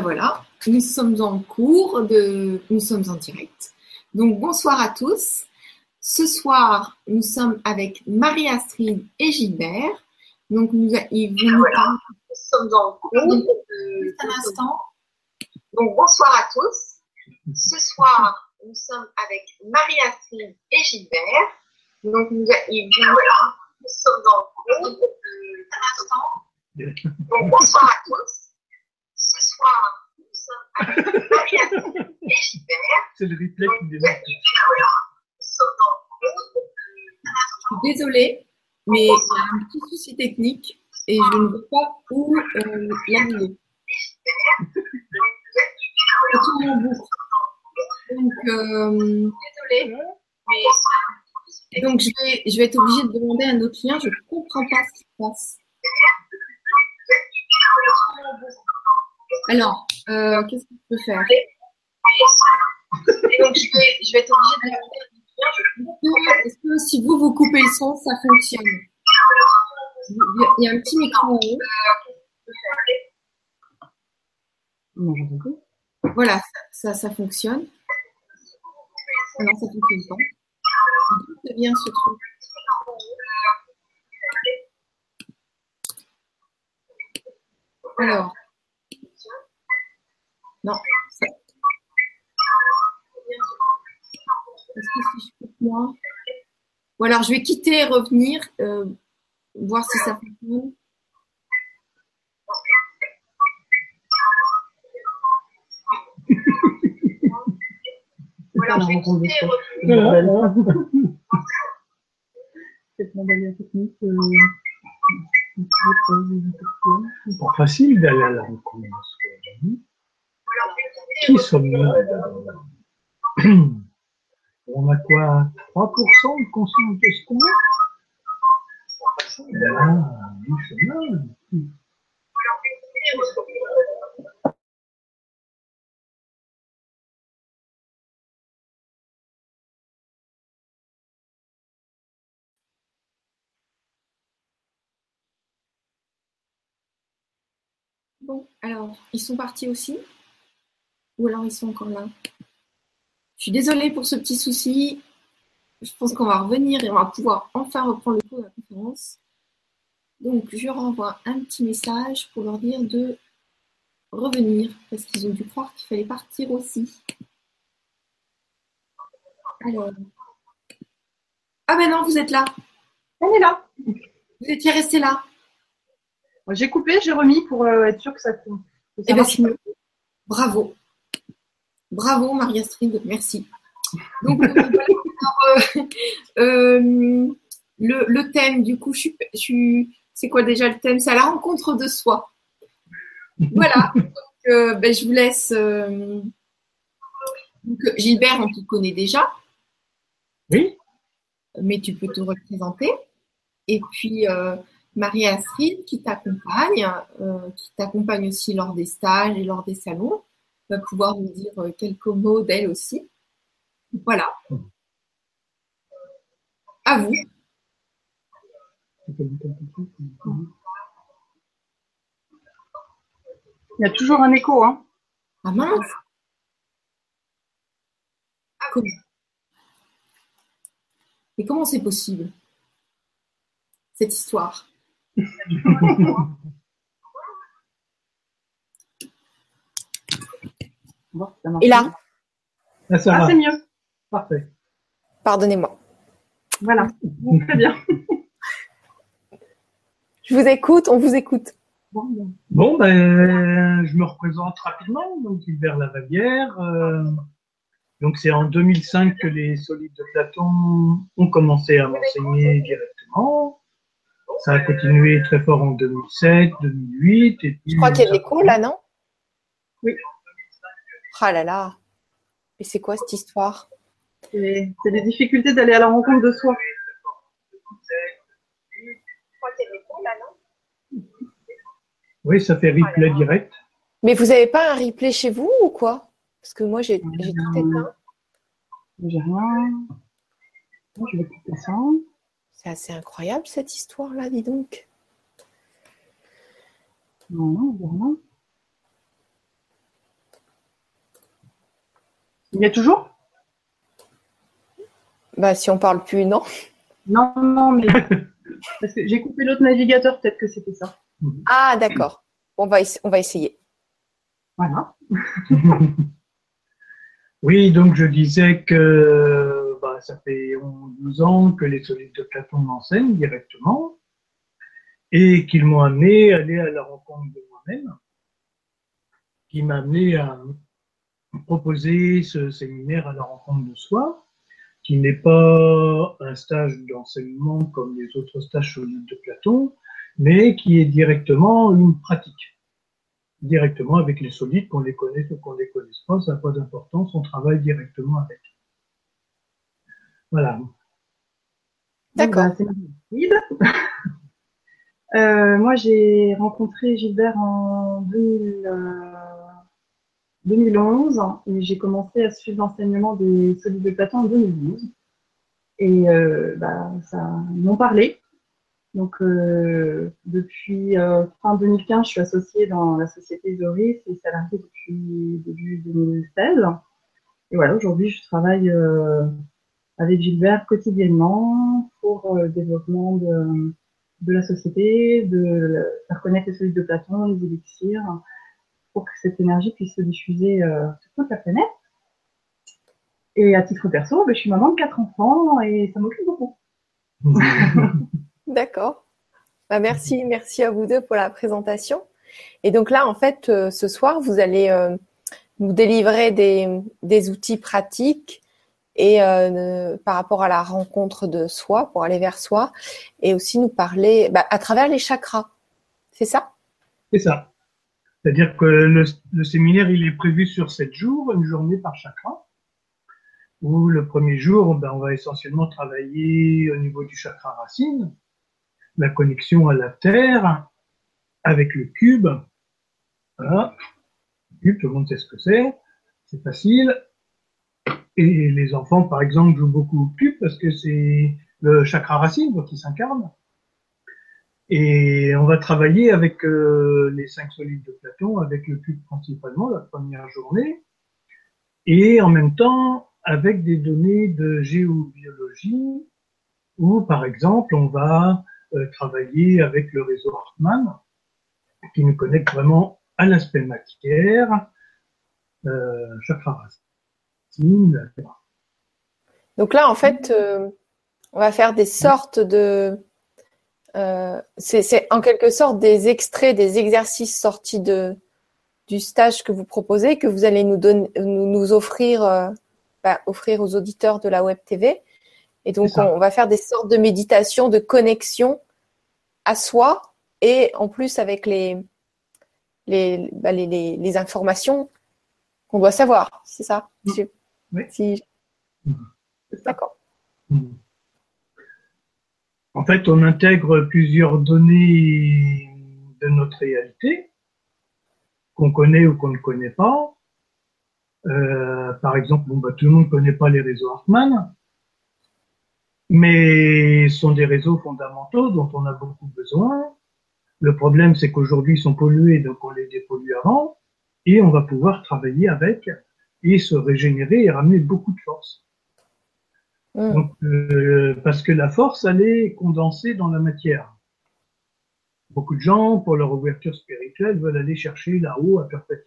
ben voilà, nous sommes en cours, de... nous sommes en direct. Donc bonsoir à tous. Ce soir, nous sommes avec Marie-Astrid et Gilbert. Donc nous, ils vont nous parler. Nous sommes en cours. De... un instant. Donc bonsoir à tous. Ce soir, nous sommes avec Marie-Astrid et Gilbert. Donc nous, ils vont nous sommes en cours. De... un instant. Donc bonsoir à tous. Soir, nous sommes et Gilbert. C'est le replay qui démarre. Désolée, mais il y a un petit souci technique et je ne veux pas où euh, l'annuler. Donc, euh, désolée. Mais... Donc, je vais, je vais être obligée de demander un autre lien. Je ne comprends pas ce qui se passe. Alors, euh, qu'est-ce que je peux faire? Donc, je vais, je vais être obligée de Est-ce que si vous, vous coupez le son, ça fonctionne? Il y a un petit micro en haut. Non, j'entends plus. Voilà, ça, ça fonctionne. Non, ça ne fonctionne pas. D'où vient ce truc? Alors. Non. Est-ce que si je moi Ou alors je vais quitter et revenir, euh, voir si ça fonctionne. Ou alors je vais quitter et revenir. Cette mandalina technique. Euh... C'est pas facile d'aller à la rencontre. Qui sommes-nous On a quoi 3% de conscience de ce qu'on est c'est mal. Bon, alors, ils sont partis aussi? Ou alors ils sont encore là Je suis désolée pour ce petit souci. Je pense qu'on va revenir et on va pouvoir enfin reprendre le cours de la conférence. Donc, je renvoie un petit message pour leur dire de revenir parce qu'ils ont dû croire qu'il fallait partir aussi. Alors. Ah ben non, vous êtes là. Elle est là. Vous étiez resté là. J'ai coupé, j'ai remis pour euh, être sûr que ça tourne. Eh ben. Bravo. Bravo, Marie-Astrid, merci. Donc, euh, alors, euh, le, le, thème, du coup, je je c'est quoi déjà le thème? C'est à la rencontre de soi. Voilà. Donc, ben, je vous laisse. Donc, Gilbert, on te connaît déjà. Oui. Mais tu peux te représenter. Et puis, Marie-Astrid qui t'accompagne, euh, qui t'accompagne aussi lors des stages et lors des salons, va pouvoir nous dire euh, quelques mots d'elle aussi. Voilà. À vous. Il y a toujours un écho, hein Ah mince Comment Mais comment c'est possible cette histoire? Et là Ah, ça Ah, va. c'est mieux. Parfait. Pardonnez-moi. Voilà. Très bien. Je vous écoute, on vous écoute. Bon, bon. Bon, ben, je me représente rapidement. Donc, Gilbert Lavalière. euh, donc, c'est en 2005 que les solides de Platon ont commencé à m'enseigner directement. Ça a continué très fort en 2007, 2008. Et puis, Je crois qu'il y a de l'écho là, non? Oui. Ah là là. Et c'est quoi cette histoire? C'est des difficultés d'aller à la rencontre de soi. Oui, ça fait replay direct. Mais vous n'avez pas un replay chez vous ou quoi? Parce que moi j'ai tout éteint. J'ai rien. Je vais couper ça. C'est assez incroyable cette histoire là, dis donc. Non, non, Il y a toujours? Bah, si on parle plus, non. Non, non, mais parce que j'ai coupé l'autre navigateur, peut-être que c'était ça. Ah, d'accord. On va, on va essayer. Voilà. Oui, donc je disais que bah, ça fait 11 12 ans que les solides de Platon m'enseignent directement et qu'ils m'ont amené à aller à la rencontre de moi-même, qui m'a amené à proposer ce séminaire à la rencontre de soi, qui n'est pas un stage d'enseignement comme les autres stages solides de Platon, mais qui est directement une pratique directement avec les solides, qu'on les connaisse ou qu'on les connaisse pas, ça n'a pas d'importance, on travaille directement avec. Voilà. D'accord. Rapide. Euh, moi, j'ai rencontré Gilbert en 2000, euh, 2011 et j'ai commencé à suivre l'enseignement des solides de Platon en 2012. Et euh, bah, ça m'ont parlé. Donc, euh, depuis euh, fin 2015, je suis associée dans la société Zoris et salariée depuis début 2016. Et voilà, aujourd'hui, je travaille avec Gilbert quotidiennement pour le développement de, de la société, de faire connaître les solides de Platon, les élixirs, pour que cette énergie puisse se diffuser euh, sur toute la planète. Et à titre perso, ben, je suis maman de quatre enfants et ça m'occupe beaucoup. D'accord. Bah, merci, merci à vous deux pour la présentation. Et donc là, en fait, euh, ce soir, vous allez euh, nous délivrer des, des outils pratiques et euh, par rapport à la rencontre de soi, pour aller vers soi, et aussi nous parler bah, à travers les chakras. C'est ça? C'est ça. C'est-à-dire que le, séminaire, il est prévu sur sept jours, une journée par chakra. Où le premier jour, ben, on va essentiellement travailler au niveau du chakra racine, la connexion à la terre, avec le cube. Voilà. Le cube, tout le monde sait ce que c'est. C'est facile. Et les enfants, par exemple, jouent beaucoup au cube parce que c'est le chakra racine donc, qui s'incarne. Et on va travailler avec euh, les cinq solides de Platon, avec le cube principalement la première journée, et en même temps avec des données de géobiologie, où par exemple on va euh, travailler avec le réseau Hartmann, qui nous connecte vraiment à l'aspect matière, euh, chakra racine, terre. Donc là, en fait, on va faire des sortes de... euh, c'est en quelque sorte des extraits, des exercices sortis de, du stage que vous proposez, que vous allez nous, donner, nous, nous offrir, euh, bah, offrir aux auditeurs de la Web TV. Et donc, on, on va faire des sortes de méditation, de connexion à soi et en plus avec les, les, bah, les, les, les informations qu'on doit savoir. C'est ça Si- Oui. si-. D'accord. Mhm. En fait, on intègre plusieurs données de notre réalité, qu'on connaît ou qu'on ne connaît pas. Euh, par exemple, bon, bah, tout le monde ne connaît pas les réseaux Hartmann, mais ce sont des réseaux fondamentaux dont on a beaucoup besoin. Le problème, c'est qu'aujourd'hui, ils sont pollués, donc on les dépollue avant, et on va pouvoir travailler avec et se régénérer et ramener beaucoup de force. Mm. Donc, euh, parce que la force, elle est condensée dans la matière. Beaucoup de gens, pour leur ouverture spirituelle, veulent aller chercher là-haut à perpétuer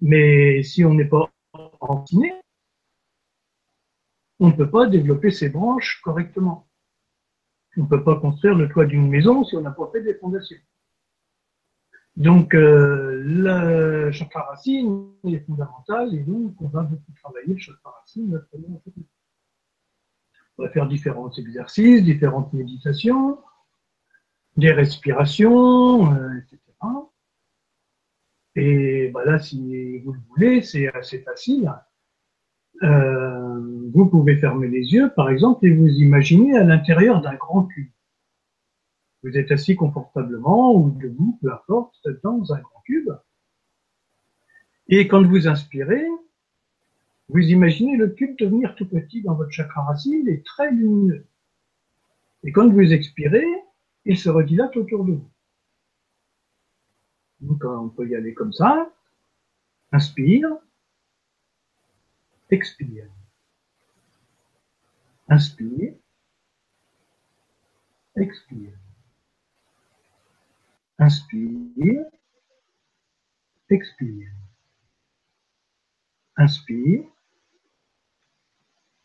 Mais si on n'est pas enseigné, on ne peut pas développer ses branches correctement. On ne peut pas construire le toit d'une maison si on n'a pas fait des fondations. Donc, euh, le chakra racine est fondamental et donc on va beaucoup travailler le chakra racine. On va faire différents exercices, différentes méditations, des respirations, euh, etc. Et bah là, si vous le voulez, c'est assez facile. Euh, vous pouvez fermer les yeux, par exemple, et vous imaginez à l'intérieur d'un grand cube. Vous êtes assis confortablement ou debout, peu importe, dans un grand cube. Et quand vous inspirez, vous imaginez le cube devenir tout petit dans votre chakra racine et très lumineux. Et quand vous expirez, il se redilate autour de vous. Donc on peut y aller comme ça. Inspire. expire. Inspire, expire. Inspire, expire. Inspire,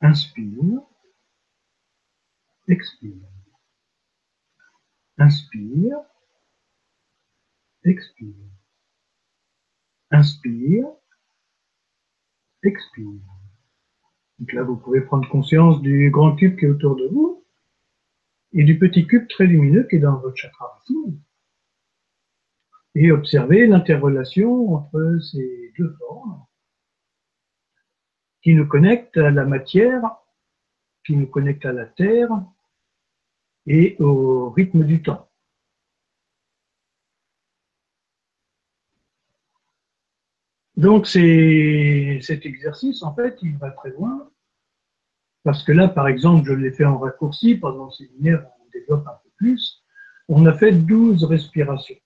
Inspire, expire. Inspire, expire. Inspire, expire. Donc là, vous pouvez prendre conscience du grand cube qui est autour de vous et du petit cube très lumineux qui est dans votre chakra racine. Et observer l'interrelation entre ces deux formes qui nous connectent à la matière, qui nous connectent à la terre et au rythme du temps. Donc cet exercice, en fait, il va très loin, parce que là, par exemple, je l'ai fait en raccourci, pendant le séminaire, on développe un peu plus, on a fait 12 respirations.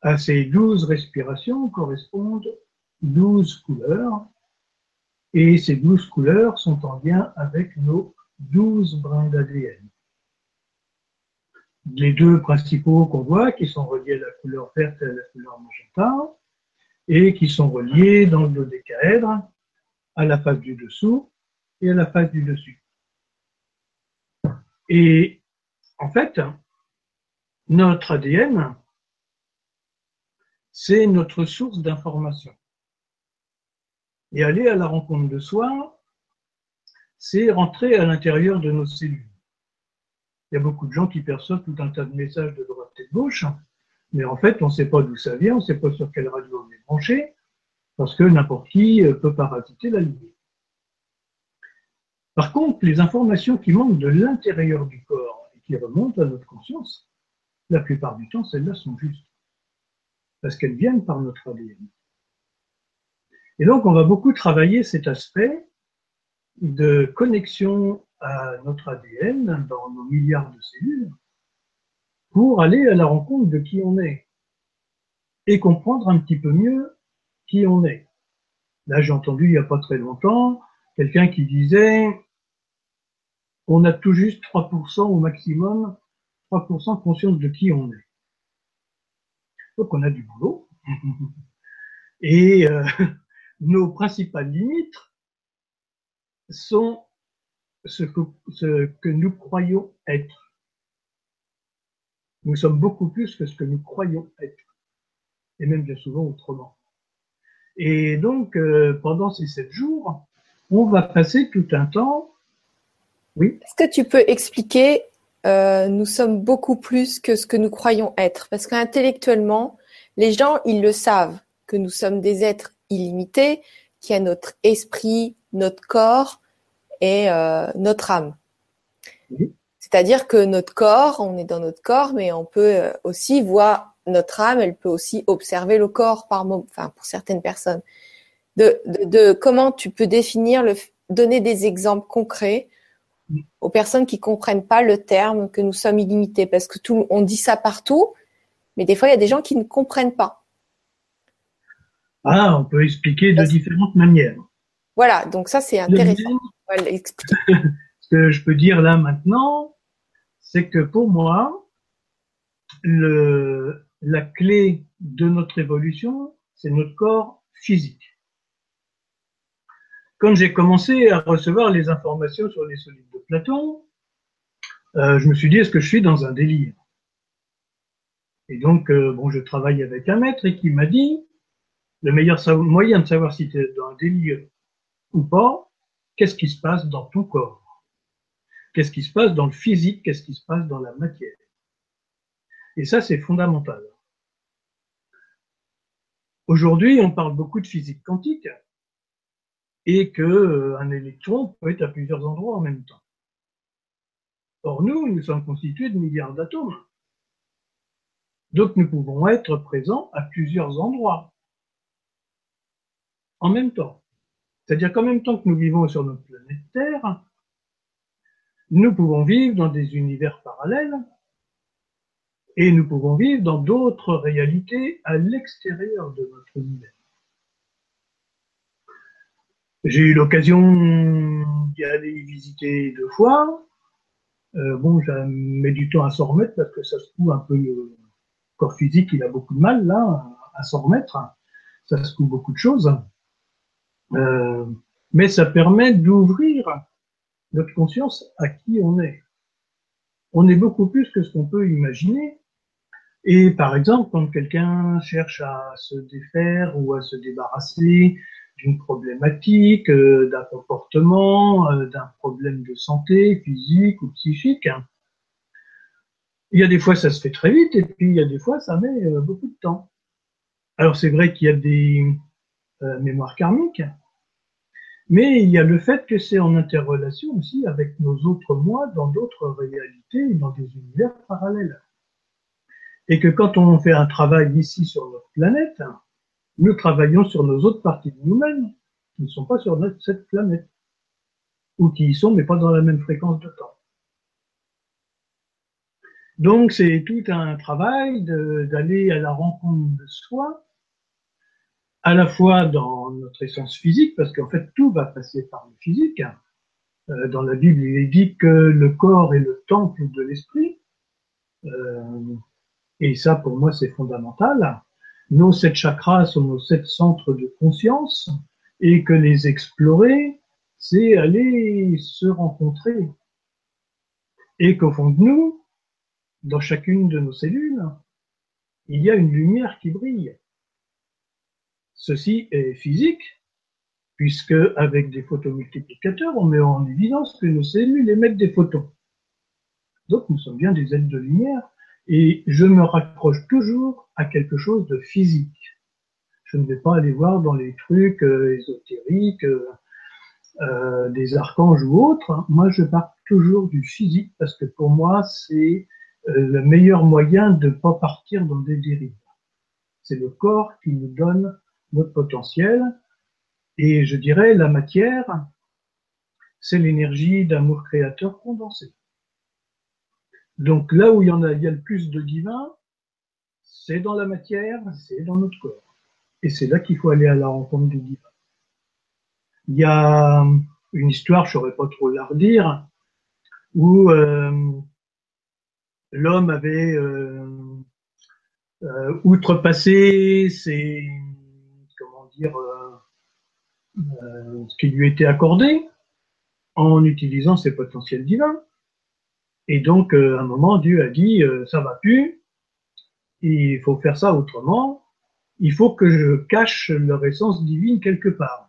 À ces 12 respirations correspondent 12 couleurs, et ces 12 couleurs sont en lien avec nos 12 brins d'ADN. Les deux principaux qu'on voit, qui sont reliés à la couleur verte et à la couleur magenta, et qui sont reliés dans le dodécaèdre à la face du dessous et à la face du dessus. Et en fait, notre ADN, c'est notre source d'information. Et aller à la rencontre de soi, c'est rentrer à l'intérieur de nos cellules. Il y a beaucoup de gens qui perçoivent tout un tas de messages de droite et de gauche, mais en fait, on ne sait pas d'où ça vient, on ne sait pas sur quelle radio on est branché, parce que n'importe qui euh, peut parasiter la lumière. Par contre, les informations qui manquent de l'intérieur du corps et qui remontent à notre conscience, la plupart du temps, celles-là sont justes, parce qu'elles viennent par notre ADN. Et donc, on va beaucoup travailler cet aspect de connexion à notre ADN dans nos milliards de cellules, pour aller à la rencontre de qui on est et comprendre un petit peu mieux qui on est. Là, j'ai entendu il n'y a pas très longtemps quelqu'un qui disait on a tout juste 3% au maximum, 3% conscience de qui on est. Donc on a du boulot. Et euh, nos principales limites sont ce que, nous croyons être. Nous sommes beaucoup plus que ce que nous croyons être, et même bien souvent autrement. Et donc, euh, pendant ces sept jours, on va passer tout un temps. Oui. Est-ce que tu peux expliquer euh, Nous sommes beaucoup plus que ce que nous croyons être, parce qu'intellectuellement, les gens, ils le savent que nous sommes des êtres illimités, qui a notre esprit, notre corps et euh, notre âme. Oui. C'est-à-dire que notre corps, on est dans notre corps, mais on peut euh, aussi voir notre âme, elle peut aussi observer le corps par moment, enfin pour certaines personnes. De, de, comment tu peux définir, le, donner des exemples concrets aux personnes qui comprennent pas le terme que nous sommes illimités, parce que tout, on dit ça partout, mais des fois il y a des gens qui ne comprennent pas. Ah, on peut expliquer de différentes manières. Voilà, donc ça c'est intéressant. Ce que je peux dire là maintenant, c'est que pour moi, le, la clé de notre évolution, c'est notre corps physique. Quand j'ai commencé à recevoir les informations sur les solides de Platon, euh, je me suis dit, est-ce que je suis dans un délire? Et donc, euh, bon, je travaille avec un maître et qui m'a dit, le meilleur moyen de savoir si tu es dans un délire ou pas, qu'est-ce qui se passe dans ton corps? Qu'est-ce qui se passe dans le physique? Qu'est-ce qui se passe dans la matière? Et ça, c'est fondamental. Aujourd'hui, on parle beaucoup de physique quantique. et que euh, électron peut être à plusieurs endroits en même temps. Or, nous, nous sommes constitués de milliards d'atomes. Donc, nous pouvons être présents à plusieurs endroits en même temps. C'est-à-dire qu'en même temps que nous vivons sur notre planète Terre, nous pouvons vivre dans des univers parallèles et nous pouvons vivre dans d'autres réalités à l'extérieur de notre univers. J'ai eu l'occasion d'y aller visiter deux fois. Euh, bon, ça met du temps à s'en remettre parce que ça se trouve un peu le corps physique, il a beaucoup de mal là à s'en remettre. Ça se trouve beaucoup de choses. Euh, mais ça permet d'ouvrir notre conscience à qui on est. On est beaucoup plus que ce qu'on peut imaginer. Et par exemple, quand quelqu'un cherche à se défaire ou à se débarrasser d'une problématique, euh, d'un comportement, euh, d'un problème de santé physique ou psychique. Il y a des fois ça se fait très vite et puis il y a des fois ça met beaucoup de temps. Alors c'est vrai qu'il y a des mémoires karmiques, mais il y a le fait que c'est en interrelation aussi avec nos autres moi dans d'autres réalités, dans des univers parallèles. Et que quand on fait un travail ici sur notre planète, nous travaillons sur nos autres parties de nous-mêmes, qui ne sont pas sur notre, cette planète, ou qui y sont, mais pas dans la même fréquence de temps. Donc c'est tout un travail d'aller à la rencontre de soi, à la fois dans notre essence physique, parce qu'en fait tout va passer par le physique. Euh, dans la Bible, il est dit que le corps est le temple de l'esprit, euh, et ça pour moi c'est fondamental nos sept chakras sont nos sept centres de conscience et que les explorer, c'est aller se rencontrer. Et qu'au fond de nous, dans chacune de nos cellules, il y a une lumière qui brille. Ceci est physique, puisque avec des photomultiplicateurs, on met en évidence que nos cellules émettent des photons. Donc nous sommes bien des êtres de lumière et je me raccroche toujours à quelque chose de physique. Je ne vais pas aller voir dans les trucs euh, ésotériques, euh, euh, des archanges ou autres. Moi, je pars toujours du physique parce que pour moi, c'est le meilleur moyen de ne pas partir dans des dérives. C'est le corps qui nous donne notre potentiel. Et je dirais, la matière, c'est l'énergie d'amour créateur condensé. Donc là où il y en a, il y a le plus de divin, c'est dans la matière, c'est dans notre corps. Et c'est là qu'il faut aller à la rencontre du divin. Il y a une histoire, je ne saurais pas trop la redire, où euh, l'homme avait euh, euh, outrepassé ses, dire, ce qui lui était accordé en utilisant ses potentiels divins. Et donc, euh, à un moment, Dieu a dit, euh, ça va plus, il faut faire ça autrement, il faut que je cache leur essence divine quelque part.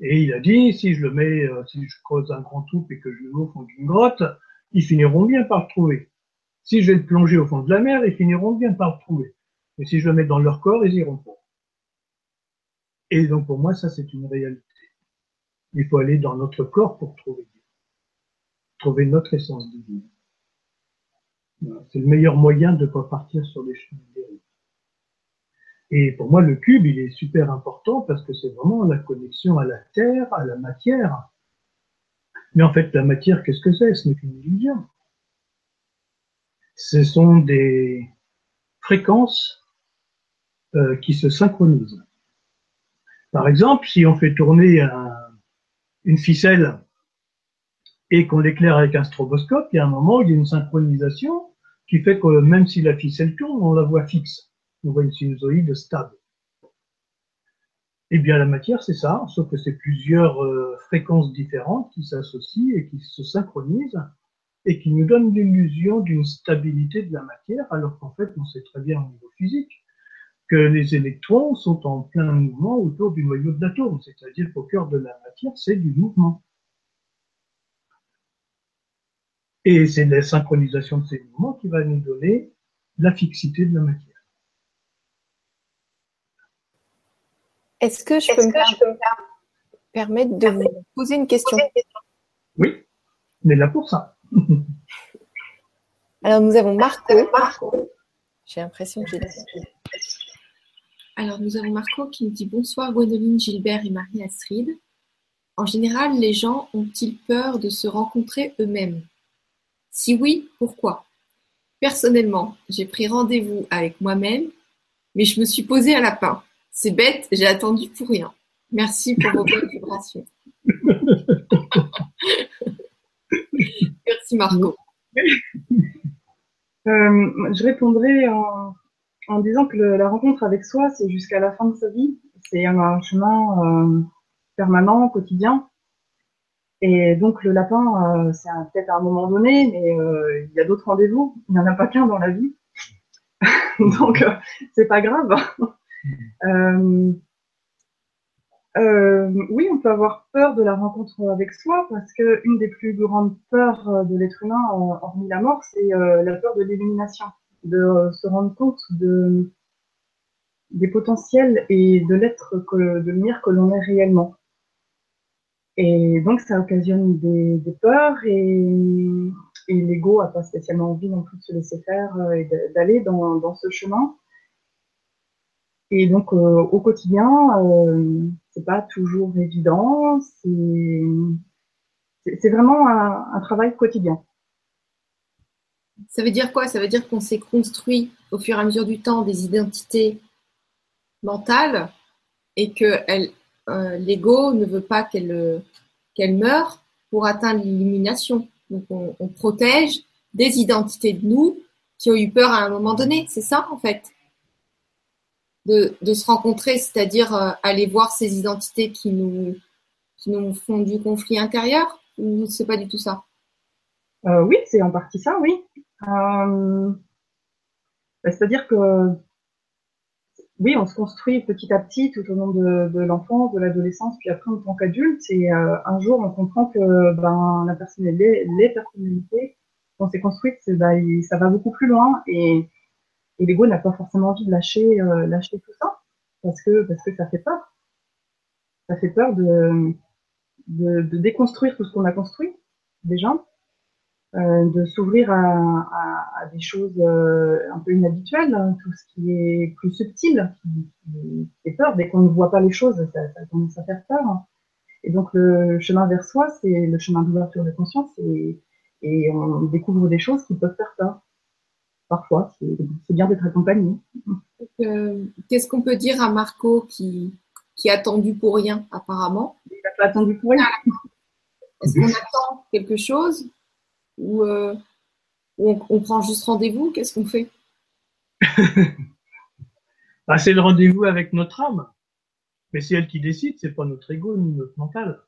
Et il a dit, si je le mets, euh, si je creuse un grand trou et que je le mets au fond d'une grotte, ils finiront bien par le trouver. Si je vais le plonger au fond de la mer, ils finiront bien par le trouver. Mais si je le mets dans leur corps, ils iront pas. Et donc pour moi, ça c'est une réalité. Il faut aller dans notre corps pour trouver trouver notre essence divine. C'est le meilleur moyen de ne pas partir sur des chemins dérives. Et pour moi, le cube, il est super important parce que c'est vraiment la connexion à la terre, à la matière. Mais en fait, la matière, qu'est-ce que c'est? Ce n'est qu'une illusion. Ce sont des fréquences euh, qui se synchronisent. Par exemple, si on fait tourner une ficelle et qu'on l'éclaire avec un stroboscope, il y a un moment où il y a une synchronisation qui fait que même si la ficelle tourne, on la voit fixe. On voit une sinusoïde stable. Eh bien, la matière, c'est ça, sauf que c'est plusieurs euh, fréquences différentes qui s'associent et qui se synchronisent et qui nous donnent l'illusion d'une stabilité de la matière, alors qu'en fait, on sait très bien au niveau physique que les électrons sont en plein mouvement autour du noyau de l'atome, c'est-à-dire qu'au cœur de la matière, c'est du mouvement. Et c'est la synchronisation de ces mouvements qui va nous donner la fixité de la matière. Est-ce que je peux me permettre de vous poser une question? Oui, on est là pour ça. Alors, nous avons Marco. J'ai l'impression que j'ai Alors, nous avons Marco qui nous dit Bonsoir Gwendoline, Gilbert et Marie-Astrid. En général, les gens ont-ils peur de se rencontrer eux-mêmes? Si oui, pourquoi? Personnellement, j'ai pris rendez-vous avec moi-même, mais je me suis posé à lapin. C'est bête, j'ai attendu pour rien. Merci pour vos bonnes vibrations. Merci Marco. Euh, je répondrai en, en, disant que la rencontre avec soi, c'est jusqu'à la fin de sa vie. C'est un chemin euh, permanent, quotidien. Et donc le lapin, euh, c'est peut-être à un moment donné, mais euh, il y a d'autres rendez-vous. Il n'y en a pas qu'un dans la vie. donc c'est pas grave. Oui, on peut avoir peur de la rencontre avec soi parce que une des plus grandes peurs de l'être humain, hormis la mort, c'est la peur de l'illumination, de se rendre compte de, des potentiels et de l'être, que, de que l'on est réellement. Et donc, ça occasionne des, peurs et, et l'ego a pas spécialement envie non plus de se laisser faire et d'aller dans, dans ce chemin. Et donc, euh, au quotidien, euh, c'est pas toujours évident. C'est vraiment un, un, travail quotidien. Ça veut dire quoi? Ça veut dire qu'on s'est construit au fur et à mesure du temps des identités mentales et que euh, l'ego ne veut pas qu'elle meure pour atteindre l'illumination. Donc on, protège des identités de nous qui ont eu peur à un moment donné. C'est ça en fait? De, se rencontrer, c'est-à-dire euh, aller voir ces identités qui nous, qui nous font du conflit intérieur? Ou c'est pas du tout ça? Euh, Oui, c'est en partie ça, oui. Euh, bah, c'est-à-dire que oui, on se construit petit à petit tout au long de, l'enfance, de l'adolescence, puis après en tant qu'adulte. Et euh, un jour, on comprend que ben, la les personnalités qu'on s'est construites, ben, ça va beaucoup plus loin. Et l'ego n'a pas forcément envie de lâcher, euh, lâcher tout ça parce que, parce que ça fait peur. Ça fait peur de, de, déconstruire tout ce qu'on a construit déjà, de s'ouvrir à, à, à, des choses euh, un peu inhabituelles, hein, tout ce qui est plus subtil, qui, qui fait peur. Dès qu'on ne voit pas les choses, ça, ça commence à faire peur. Et donc le chemin vers soi, c'est le chemin d'ouverture de conscience et, et on découvre des choses qui peuvent faire peur parfois, c'est bien d'être accompagné. Euh, Qu'est-ce qu'on peut dire à Marco qui, qui a attendu pour rien, apparemment? Il n'a pas attendu pour rien. Est-ce qu'on attend quelque chose? Ou, euh, on, prend juste rendez-vous Qu'est-ce qu'on fait? Bah, C'est le rendez-vous avec notre âme. Mais c'est elle qui décide, c'est pas notre ego ni notre mental.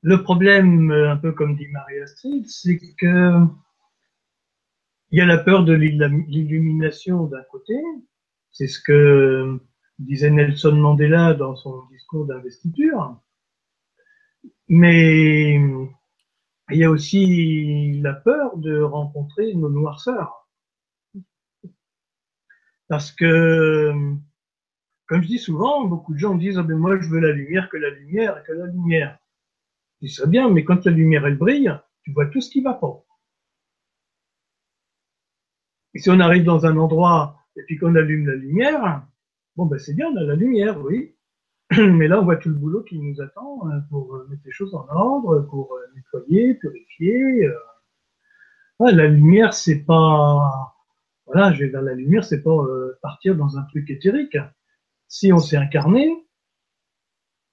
Le problème, un peu comme dit Marie-Astrid, c'est que il y a la peur de l'illumination d'un côté, c'est ce que disait Nelson Mandela dans son discours d'investiture, mais il y a aussi la peur de rencontrer nos noirceurs. Parce que, comme je dis souvent, beaucoup de gens disent, ah ben moi je veux la lumière, que la lumière, que la lumière. Dis, c'est bien, mais quand la lumière elle brille, tu vois tout ce qui va pas. Et si on arrive dans un endroit et puis qu'on allume la lumière, bon ben c'est bien, on a la lumière, oui. Mais là, on voit tout le boulot qui nous attend euh, pour euh, mettre les choses en ordre, pour euh, nettoyer, purifier. la lumière, c'est pas, voilà, je vais vers la lumière, c'est pas partir dans un truc éthérique. Si on s'est incarné,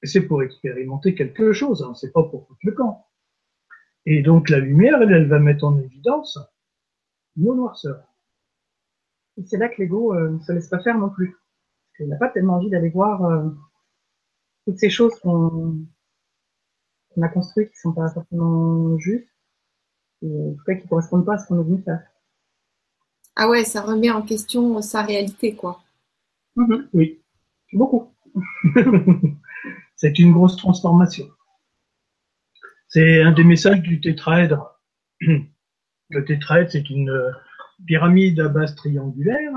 c'est pour expérimenter quelque chose, hein, c'est pas pour foutre le camp. Et donc la lumière, elle, elle va mettre en évidence nos noirceurs. Et c'est là que l'ego ne se laisse pas faire non plus. Parce qu'il n'a pas tellement envie d'aller voir toutes ces choses qu'on qu a construites qui sont pas forcément justes, et en tout cas qui correspondent pas à ce qu'on est venu faire. Ah ouais, ça remet en question sa réalité, quoi. Mmh, oui, beaucoup. c'est une grosse transformation. C'est un des messages du tétraèdre. Le tétraèdre, c'est une pyramide à base triangulaire.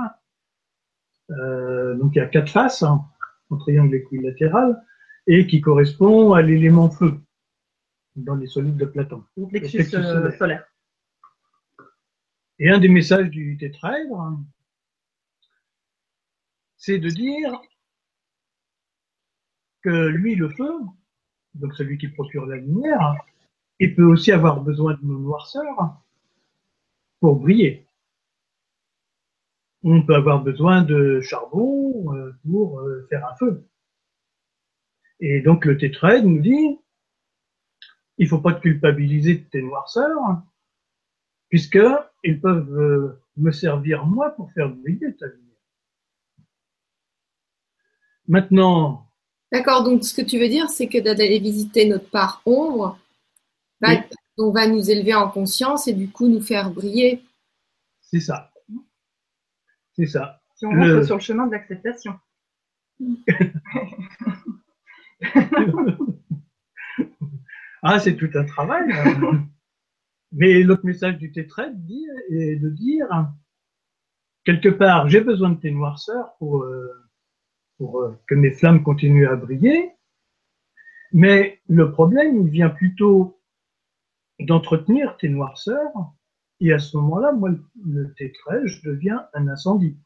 Euh, donc il y a quatre faces hein, en triangle équilatéral. Et qui correspond à l'élément feu dans les solides de Platon. Le plexus, Le plexus euh, solaire. solaire. Et un des messages du tétraèdre, c'est de dire que lui, le feu, donc celui qui procure la lumière, il peut aussi avoir besoin de nos noirceurs pour briller. On peut avoir besoin de charbon euh, pour euh, faire un feu. Et donc le tétraèdre nous dit, il faut pas te culpabiliser de tes noirceurs, puisque ils peuvent euh, me servir moi pour faire briller ta lumière. Maintenant, D'accord, donc ce que tu veux dire, c'est que d'aller visiter notre part ombre, va, Oui. on va nous élever en conscience et du coup nous faire briller. c'est ça. C'est ça. Si on Le- rentre sur le chemin de l'acceptation. ah, c'est tout un travail. hein. Mais l'autre message du tétraèdre dit, est de dire, quelque part, j'ai besoin de tes noirceurs pour, euh, euh, que mes flammes continuent à briller. Mais le problème, il vient plutôt d'entretenir tes noirceurs. Et à ce moment-là, moi, le, tétraèdre, je deviens un incendie.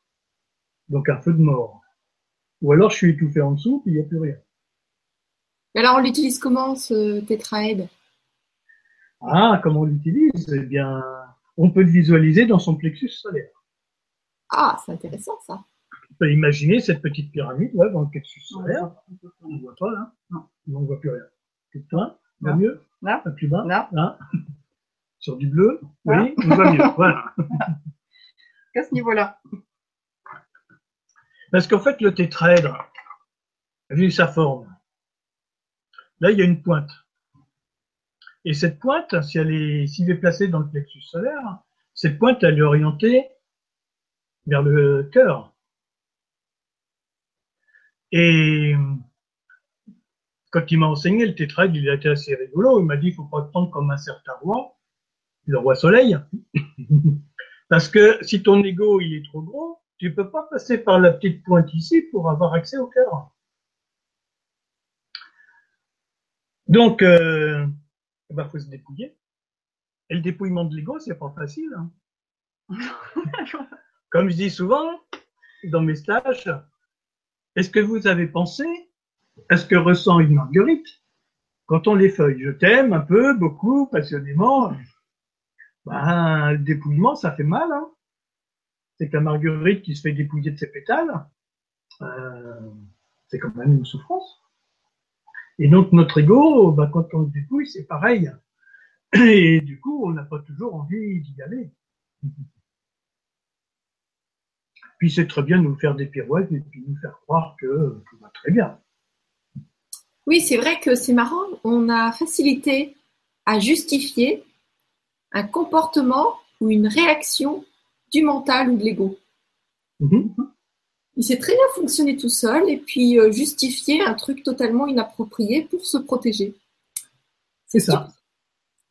Donc un feu de mort. Ou alors je suis étouffé en dessous, puis il n'y a plus rien. Mais alors on l'utilise comment ce tétraèdre Ah, comment on l'utilise? Eh bien, on peut le visualiser dans son plexus solaire. Ah, c'est intéressant ça. On peut imaginer cette petite pyramide là, dans le plexus solaire. On ne voit pas là. Non. On ne voit plus rien. Plus loin, va Là. mieux? Là. Pas plus bas? Là. Sur du bleu? Là. Oui, on voit mieux. Voilà. Qu'à ce niveau-là. Parce qu'en fait, le tétraèdre, vu sa forme, là, il y a une pointe. Et cette pointe, si elle est, s'il est placé dans le plexus solaire, cette pointe, elle est orientée vers le cœur. Et quand il m'a enseigné le tétraèdre, il a été assez rigolo. Il m'a dit, il faut pas te prendre comme un certain roi, le roi soleil. Parce que si ton ego, il est trop gros, tu peux pas passer par la petite pointe ici pour avoir accès au cœur. Donc, euh, bah, faut se dépouiller. Et le dépouillement de l'ego, c'est pas facile. hein. Comme je dis souvent dans mes stages, est-ce que vous avez pensé à ce que ressent une marguerite quand on les feuille? Je t'aime un peu, beaucoup, passionnément. Ben, le dépouillement, ça fait mal. Hein c'est que la marguerite qui se fait dépouiller de ses pétales, euh, c'est quand même une souffrance. Et donc notre ego, bah, quand on le dépouille, c'est pareil. Et du coup, on n'a pas toujours envie d'y aller. Puis c'est très bien de nous faire des pirouettes et puis nous faire croire que tout va très bien. Oui, c'est vrai que c'est marrant. On a facilité à justifier un comportement ou une réaction du mental ou de l'ego. Mhm. Il sait très bien fonctionner tout seul et puis euh, justifier un truc totalement inapproprié pour se protéger. C'est ça.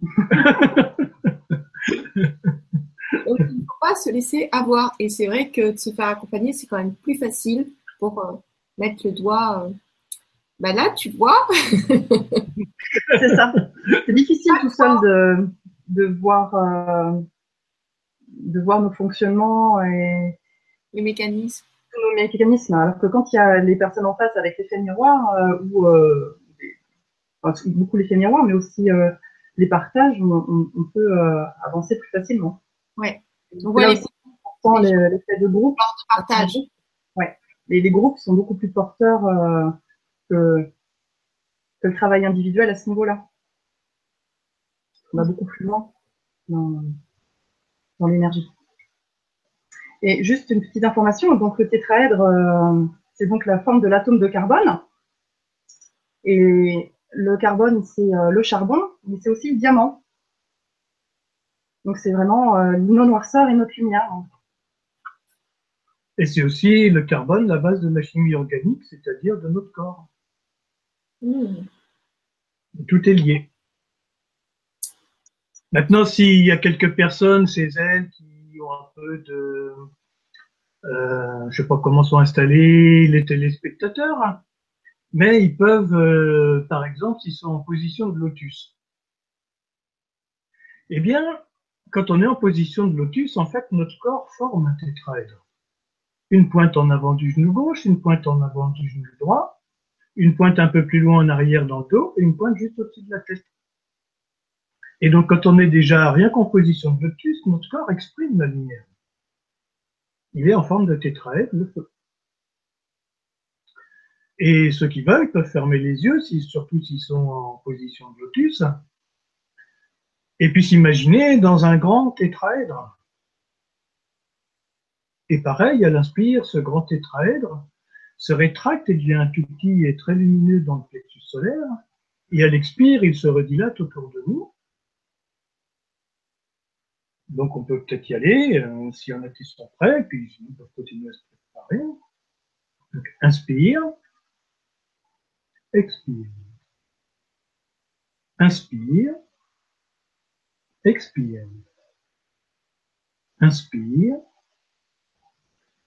Donc, il ne faut pas se laisser avoir. Et c'est vrai que de se faire accompagner, c'est quand même plus facile pour euh, mettre le doigt. euh, Bah là, tu vois, C'est ça. C'est difficile tout seul de, de voir euh, de voir nos fonctionnements et les mécanismes. Tous nos mécanismes. Alors que quand il y a les personnes en face avec l'effet miroir euh, ou euh, enfin, beaucoup l'effet miroir, mais aussi euh, les partages, on, on- on peut avancer plus facilement. Ouais. Donc voilà, là les l'effet de groupe. de partage. Ouais. Les, les groupes sont beaucoup plus porteurs que, que le travail individuel à ce niveau-là. On va beaucoup plus loin dans, dans l'énergie. Et juste une petite information, donc le tétraèdre, euh, c'est donc la forme de l'atome de carbone. Et le carbone, c'est euh, le charbon, mais c'est aussi le diamant. Donc c'est vraiment euh, nos noirceurs et notre lumière. Et c'est aussi le carbone, la base de la chimie organique, c'est-à-dire de notre corps. Hmm. Tout est lié. Maintenant, s'il y a quelques personnes chez elles qui un peu de, euh, je sais pas comment sont installés les téléspectateurs, mais ils peuvent, euh, par exemple, s'ils sont en position de lotus. Eh bien, quand on est en position de lotus, en fait, notre corps forme un tétraèdre. Une pointe en avant du genou gauche, une pointe en avant du genou droit, une pointe un peu plus loin en arrière dans le dos et une pointe juste au-dessus de la tête. Et donc, quand on est déjà rien qu'en position de lotus, notre corps exprime la lumière. Il est en forme de tétraèdre, le feu. Et ceux qui veulent peuvent fermer les yeux, surtout s'ils sont en position de lotus, et puis s'imaginer dans un grand tétraèdre. Et pareil, à l'inspire, ce grand tétraèdre se rétracte et devient tout petit et très lumineux dans le plexus solaire, et à l'expire, il se redilate autour de nous. Donc on peut peut-être y aller, euh, s'il y en a qui sont prêts, puis on peut continuer à se préparer. Donc inspire, expire. Inspire, expire. Inspire,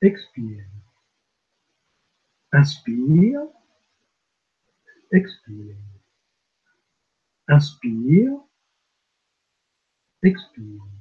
expire. Inspire, expire. Inspire, expire.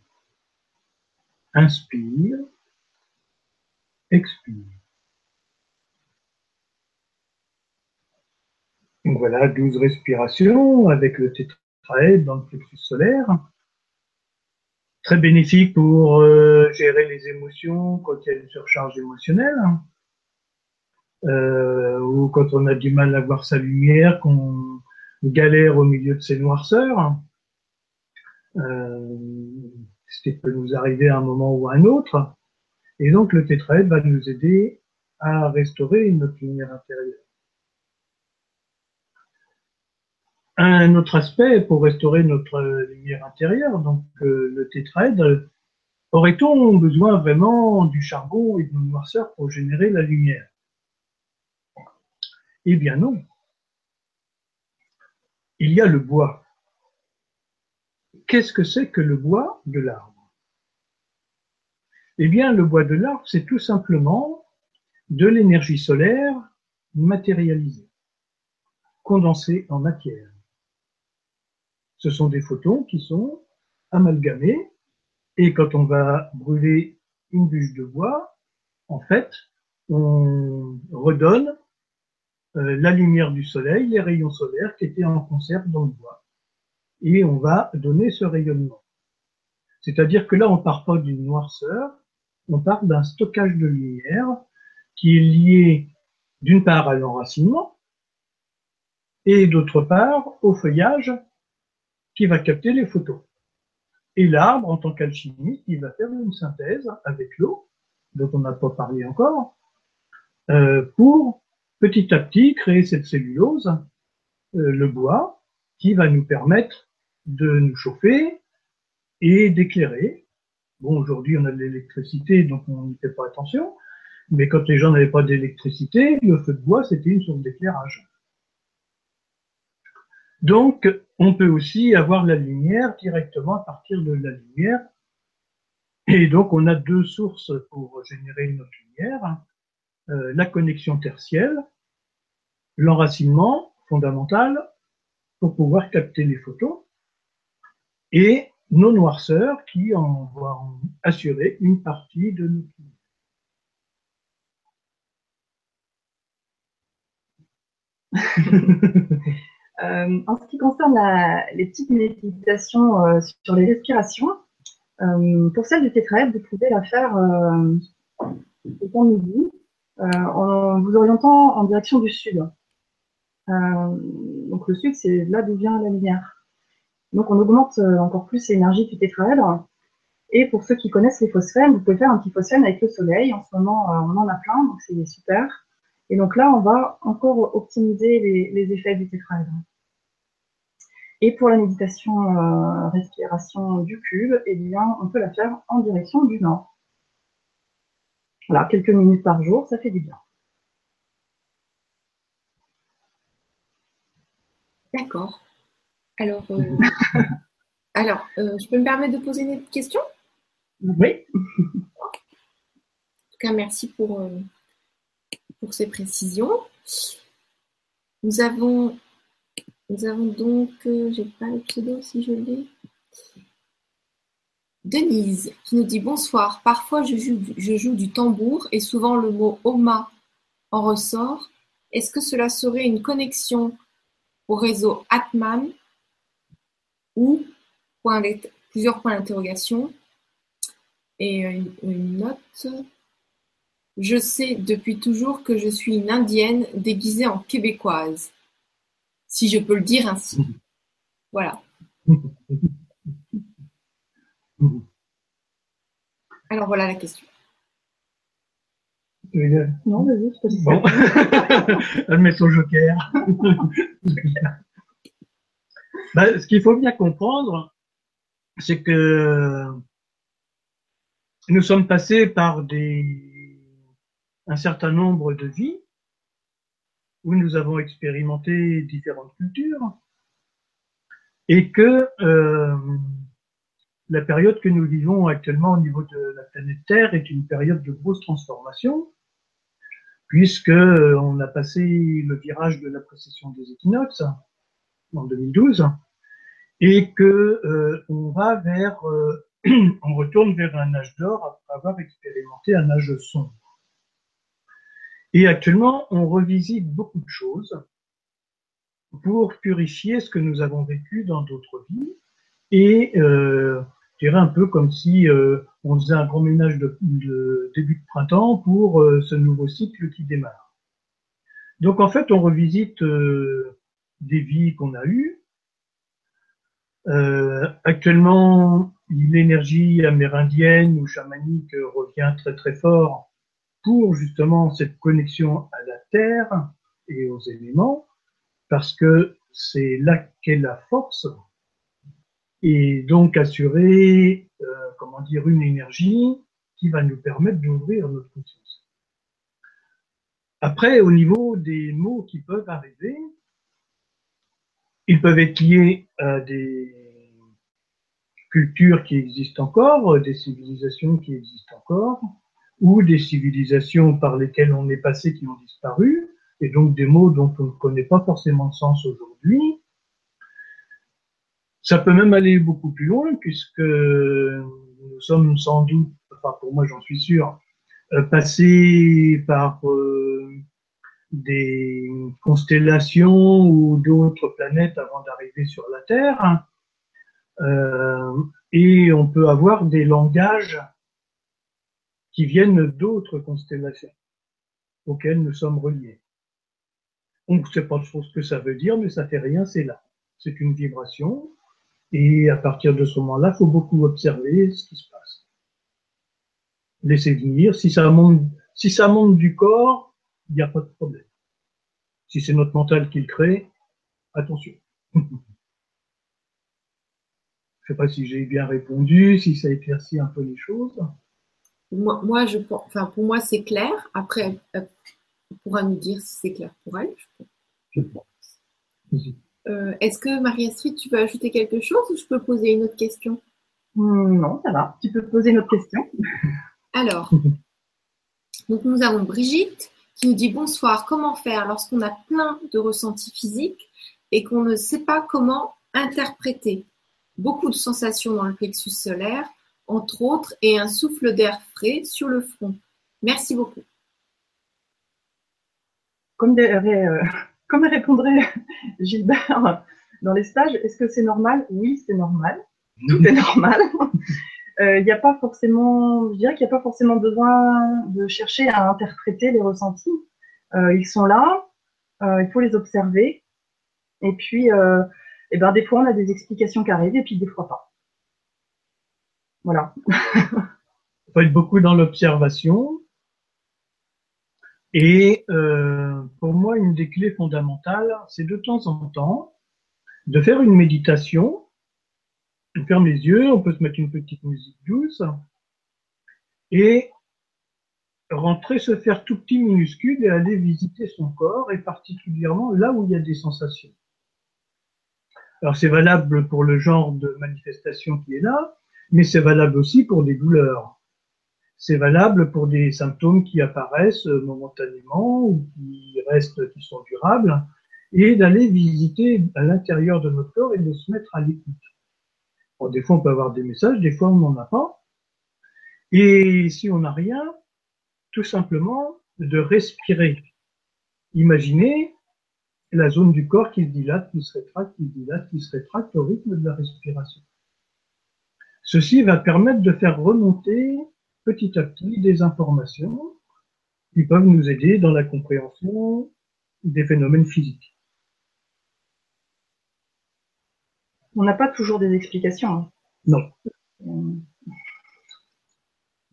Inspire, expire. Donc voilà, 12 respirations avec le tétraèdre dans le plexus solaire. Très bénéfique pour euh, gérer les émotions quand il y a une surcharge émotionnelle. Euh, ou quand on a du mal à voir sa lumière, qu'on galère au milieu de ses noirceurs. Euh, ce qui peut nous arriver à un moment ou à un autre. Et donc le tétraèdre va nous aider à restaurer notre lumière intérieure. Un autre aspect pour restaurer notre lumière intérieure, donc euh, le tétraèdre, aurait-on besoin vraiment du charbon et de nos noirceurs pour générer la lumière? Eh bien non. Il y a le bois. Qu'est-ce que c'est que le bois de l'arbre? Eh bien, le bois de l'arbre, c'est tout simplement de l'énergie solaire matérialisée, condensée en matière ce sont des photons qui sont amalgamés. Et quand on va brûler une bûche de bois, en fait, on redonne euh, la lumière du soleil, les rayons solaires qui étaient en conserve dans le bois. Et on va donner ce rayonnement. C'est-à-dire que là, on part pas d'une noirceur, on part d'un stockage de lumière qui est lié d'une part à l'enracinement et d'autre part au feuillage qui va capter les photos. Et l'arbre, en tant qu'alchimiste, il va faire une synthèse avec l'eau, dont on n'a pas parlé encore, euh, pour petit à petit créer cette cellulose, euh, le bois, qui va nous permettre de nous chauffer et d'éclairer. Bon, aujourd'hui, on a de l'électricité, donc on n'y fait pas attention. Mais quand les gens n'avaient pas d'électricité, le feu de bois, c'était une source d'éclairage. Donc, on peut aussi avoir la lumière directement à partir de la lumière. Et donc, on a deux sources pour générer notre lumière. Euh, la connexion tertielle, l'enracinement fondamental pour pouvoir capter les photos, et nos noirceurs qui en vont assurer une partie de notre lumière. Euh, en ce qui concerne les petites méditations euh, sur les respirations, euh, pour celle du tétraèdre, vous pouvez la faire au midi, en vous orientant en direction du sud. donc le sud, c'est là d'où vient la lumière. Donc on augmente encore plus l'énergie du tétraèdre. Et pour ceux qui connaissent les phosphènes, vous pouvez faire un petit phosphène avec le soleil. En ce moment, on en a plein, donc c'est super. Et donc là, on va encore optimiser les, effets du tétraèdre. Et pour la méditation euh, respiration du cube, eh bien, on peut la faire en direction du nord. Voilà, quelques minutes par jour, ça fait du bien. D'accord. Alors, euh, alors euh, je peux me permettre de poser une question? Oui. En tout cas, merci pour, euh, pour ces précisions. Nous avons, nous avons donc, j'ai pas le pseudo si je l'ai. Denise qui nous dit bonsoir. Parfois je joue, je joue du tambour et souvent le mot Oma en ressort. Est-ce que cela serait une connexion au réseau Atman? Ou plusieurs points d'interrogation et une, note. Je sais depuis toujours que je suis une indienne déguisée en québécoise, si je peux le dire ainsi. Voilà. Alors voilà la question. Non, vas-y, je Bon. Elle met son joker. Bah, ce qu'il faut bien comprendre, c'est que nous sommes passés par un certain nombre de vies où nous avons expérimenté différentes cultures et que euh, la période que nous vivons actuellement au niveau de la planète Terre est une période de grosse transformation puisque euh, on a passé le virage de la précession des équinoxes en 2012 et que euh, on va vers euh, on retourne vers un âge d'or après avoir expérimenté un âge sombre. Et actuellement, on revisite beaucoup de choses pour purifier ce que nous avons vécu dans d'autres vies et euh, je dirais un peu comme si euh, on faisait un grand ménage de, début de printemps pour ce nouveau cycle qui démarre. Donc en fait, on revisite des vies qu'on a eues. actuellement, l'énergie amérindienne ou chamanique revient très très fort pour justement cette connexion à la terre et aux éléments, parce que c'est là qu'est la force et donc assurer, euh, comment dire, une énergie qui va nous permettre d'ouvrir notre conscience. Après, au niveau des mots qui peuvent arriver, ils peuvent être liés à des cultures qui existent encore, des civilisations qui existent encore, ou des civilisations par lesquelles on est passé qui ont disparu, et donc des mots dont on ne connaît pas forcément le sens aujourd'hui, ça peut même aller beaucoup plus loin puisque nous sommes sans doute, enfin pour moi j'en suis sûr, euh, passés par euh, des constellations ou d'autres planètes avant d'arriver sur la Terre. Euh, et on peut avoir des langages qui viennent d'autres constellations auxquelles nous sommes reliés. On ne sait pas trop ce que ça veut dire, mais ça fait rien, c'est là. C'est une vibration. Et à partir de ce moment-là, il faut beaucoup observer ce qui se passe. Laisser venir. Si ça monte, si ça monte du corps, il n'y a pas de problème. Si c'est notre mental qui le crée, attention. Je ne sais pas si j'ai bien répondu, si ça éclaircit un peu les choses. Moi, moi je, enfin, pour moi, c'est clair. Après, elle pourra nous dire si c'est clair pour elle. Je pense. Euh, est-ce que Marie-Astrid, tu veux ajouter quelque chose ou je peux poser une autre question? Hmm, Non, ça va. Tu peux poser une autre question? Alors, donc nous avons Brigitte qui nous dit bonsoir. Comment faire lorsqu'on a plein de ressentis physiques et qu'on ne sait pas comment interpréter? Beaucoup de sensations dans le plexus solaire, entre autres, et un souffle d'air frais sur le front. Merci beaucoup. Comme euh, répondrait Gilbert dans les stages, est-ce que c'est normal? Oui, c'est normal. Tout est normal. Euh, il n'y a pas forcément, je dirais qu'il n'y a pas forcément besoin de chercher à interpréter les ressentis. Euh, ils sont là, euh, il faut les observer. Et puis, et eh ben, des fois, on a des explications qui arrivent et puis des fois pas. Voilà. il faut être beaucoup dans l'observation Et pour moi, une des clés fondamentales, c'est de temps en temps de faire une méditation. On ferme les yeux, on peut se mettre une petite musique douce et rentrer, se faire tout petit minuscule et aller visiter son corps et particulièrement là où il y a des sensations. Alors c'est valable pour le genre de manifestation qui est là, mais c'est valable aussi pour des douleurs. C'est valable pour des symptômes qui apparaissent momentanément ou qui restent, qui sont durables, et d'aller visiter à l'intérieur de notre corps et de se mettre à l'écoute. Des fois, on peut avoir des messages, des fois, on n'en a pas. Et si on n'a rien, tout simplement de respirer. Imaginez la zone du corps qui se dilate, qui se rétracte, qui se dilate, qui se rétracte au rythme de la respiration. Ceci va permettre de faire remonter petit à petit des informations qui peuvent nous aider dans la compréhension des phénomènes physiques. On n'a pas toujours des explications. Hein. Non. Euh,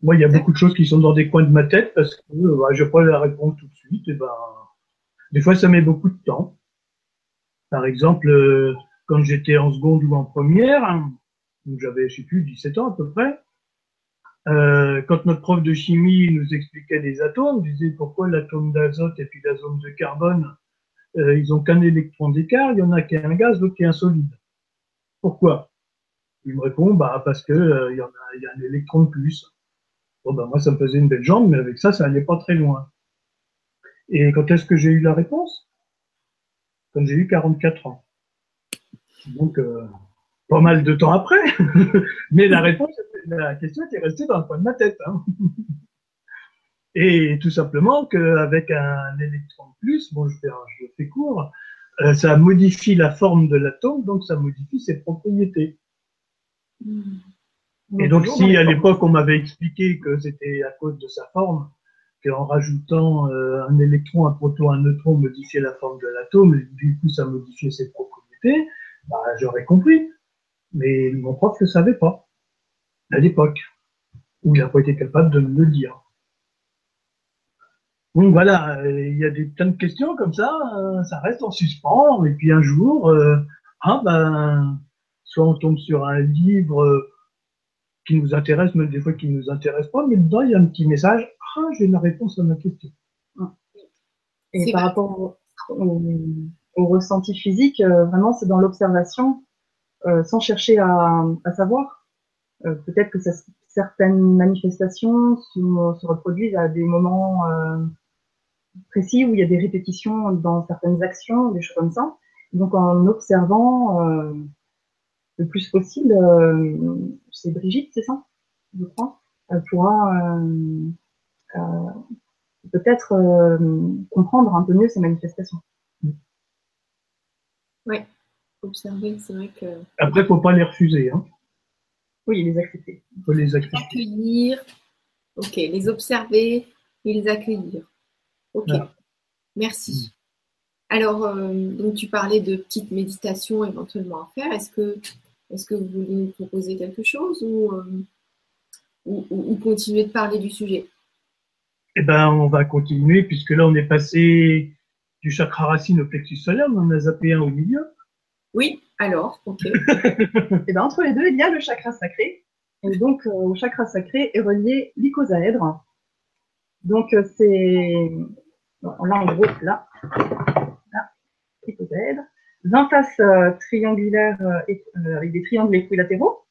Moi, il y a beaucoup de choses qui sont dans des coins de ma tête parce que euh, je pas la réponse tout de suite. Et ben, des fois, ça met beaucoup de temps. Par exemple, euh, quand j'étais en seconde ou en première, hein, j'avais, je sais plus, 17 ans à peu près, quand notre prof de chimie nous expliquait les atomes, disait pourquoi l'atome d'azote et puis l'atome de carbone, ils ont qu'un électron d'écart, il y en a qui est un gaz, l'autre qui est un solide. Pourquoi? Il me répond, bah parce que euh, il y a, un électron de plus. Bon ben moi ça me faisait une belle jambe, mais avec ça, ça allait pas très loin. Et quand est-ce que j'ai eu la réponse? Quand j'ai eu 44 ans. Donc euh, pas mal de temps après, mais la réponse, la question était restée dans le coin de ma tête. Hein. Et tout simplement qu'avec un électron de plus, bon, je fais, je fais court, ça modifie la forme de l'atome, donc ça modifie ses propriétés. Et donc, si à l'époque on m'avait expliqué que c'était à cause de sa forme, qu'en rajoutant euh, un électron, un proton, un neutron modifiait la forme de l'atome, et du coup ça modifiait ses propriétés, bah, j'aurais compris. Mais mon prof ne le savait pas, à l'époque, ou il n'a pas été capable de me le dire. Donc voilà, euh, il y a des tas de questions comme ça, euh, ça reste en suspens, et puis un jour, euh, ah ben, soit on tombe sur un livre euh, qui nous intéresse, même des fois qui ne nous intéresse pas, mais dedans il y a un petit message, ah j'ai la réponse à ma question. Et C'est par vrai. rapport au, au- au ressenti physique, euh, vraiment, c'est dans l'observation, euh, sans chercher à, à savoir. Euh, Peut-être que ça, certaines manifestations se, se reproduisent à des moments euh, précis où il y a des répétitions dans certaines actions, des choses comme ça. Donc, en observant euh, le plus possible, euh, c'est Brigitte, c'est ça, je crois, elle pourra euh, euh, peut-être euh, comprendre un peu mieux ces manifestations. Observer, c'est vrai que Après, faut pas les refuser, hein. Oui, les accepter. faut les accepter. accueillir, ok, les observer et les accueillir. Ok, Voilà. merci. Alors, euh, donc tu parlais de petites méditations éventuellement à faire. Est-ce que, est-ce que vous voulez nous proposer quelque chose ou, euh, ou, ou- ou continuer de parler du sujet? Eh ben, on va continuer, puisque là, on est passé du chakra racine au plexus solaire, on en a zappé un au milieu. Oui, alors, ok. Et ben, entre les deux, il y a le chakra sacré. Et donc, euh, au chakra sacré est relié l'icosaèdre. Donc, euh, c'est. bon, là, en gros, là. Là, l'icosaèdre. 20 faces euh, triangulaires euh, avec des triangles équilatéraux.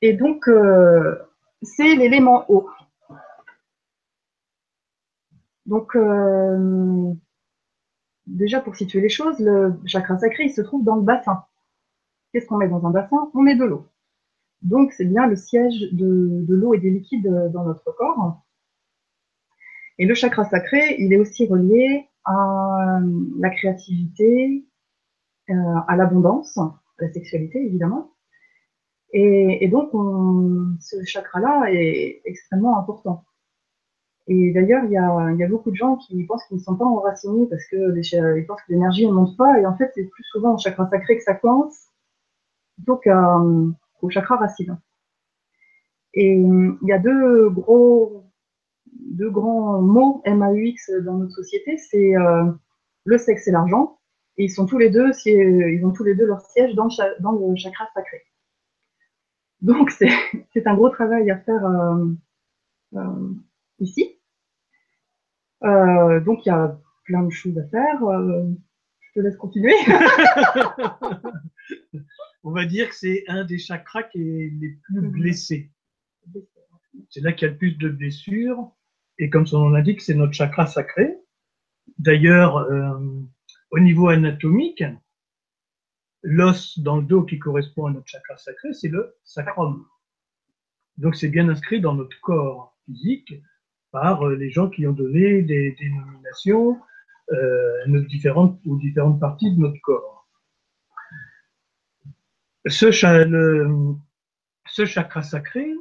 Et donc, euh, c'est l'élément eau. Donc, euh, déjà pour situer les choses, le chakra sacré, il se trouve dans le bassin. Qu'est-ce qu'on met dans un bassin? On met de l'eau. Donc, c'est bien le siège de, l'eau et des liquides dans notre corps. Et le chakra sacré, il est aussi relié à la créativité, euh, à l'abondance, à la sexualité, évidemment. Et, donc, on- ce chakra-là est extrêmement important. Et d'ailleurs, il y a, beaucoup de gens qui pensent qu'ils ne sont pas enracinés parce que les ils pensent que l'énergie ne monte pas. Et en fait, c'est plus souvent au chakra sacré que ça coince plutôt qu'au chakra racine. Et il y a deux gros, deux grands mots MAUX dans notre société, c'est euh, le sexe et l'argent. Et ils sont tous les deux, ils ont tous les deux leur siège dans le, dans le chakra sacré. Donc c'est un gros travail à faire euh, euh, ici. donc il y a plein de choses à faire. je te laisse continuer. On va dire que c'est un des chakras qui est les plus mhm. blessés. C'est là qu'il y a le plus de blessures. Et comme son nom l'indique, c'est notre chakra sacré. D'ailleurs, euh, au niveau anatomique, l'os dans le dos qui correspond à notre chakra sacré, c'est le sacrum. Donc c'est bien inscrit dans notre corps physique par euh, les gens qui ont donné des dénominations euh, différentes, aux différentes parties de notre corps. Ce, chakra sacré,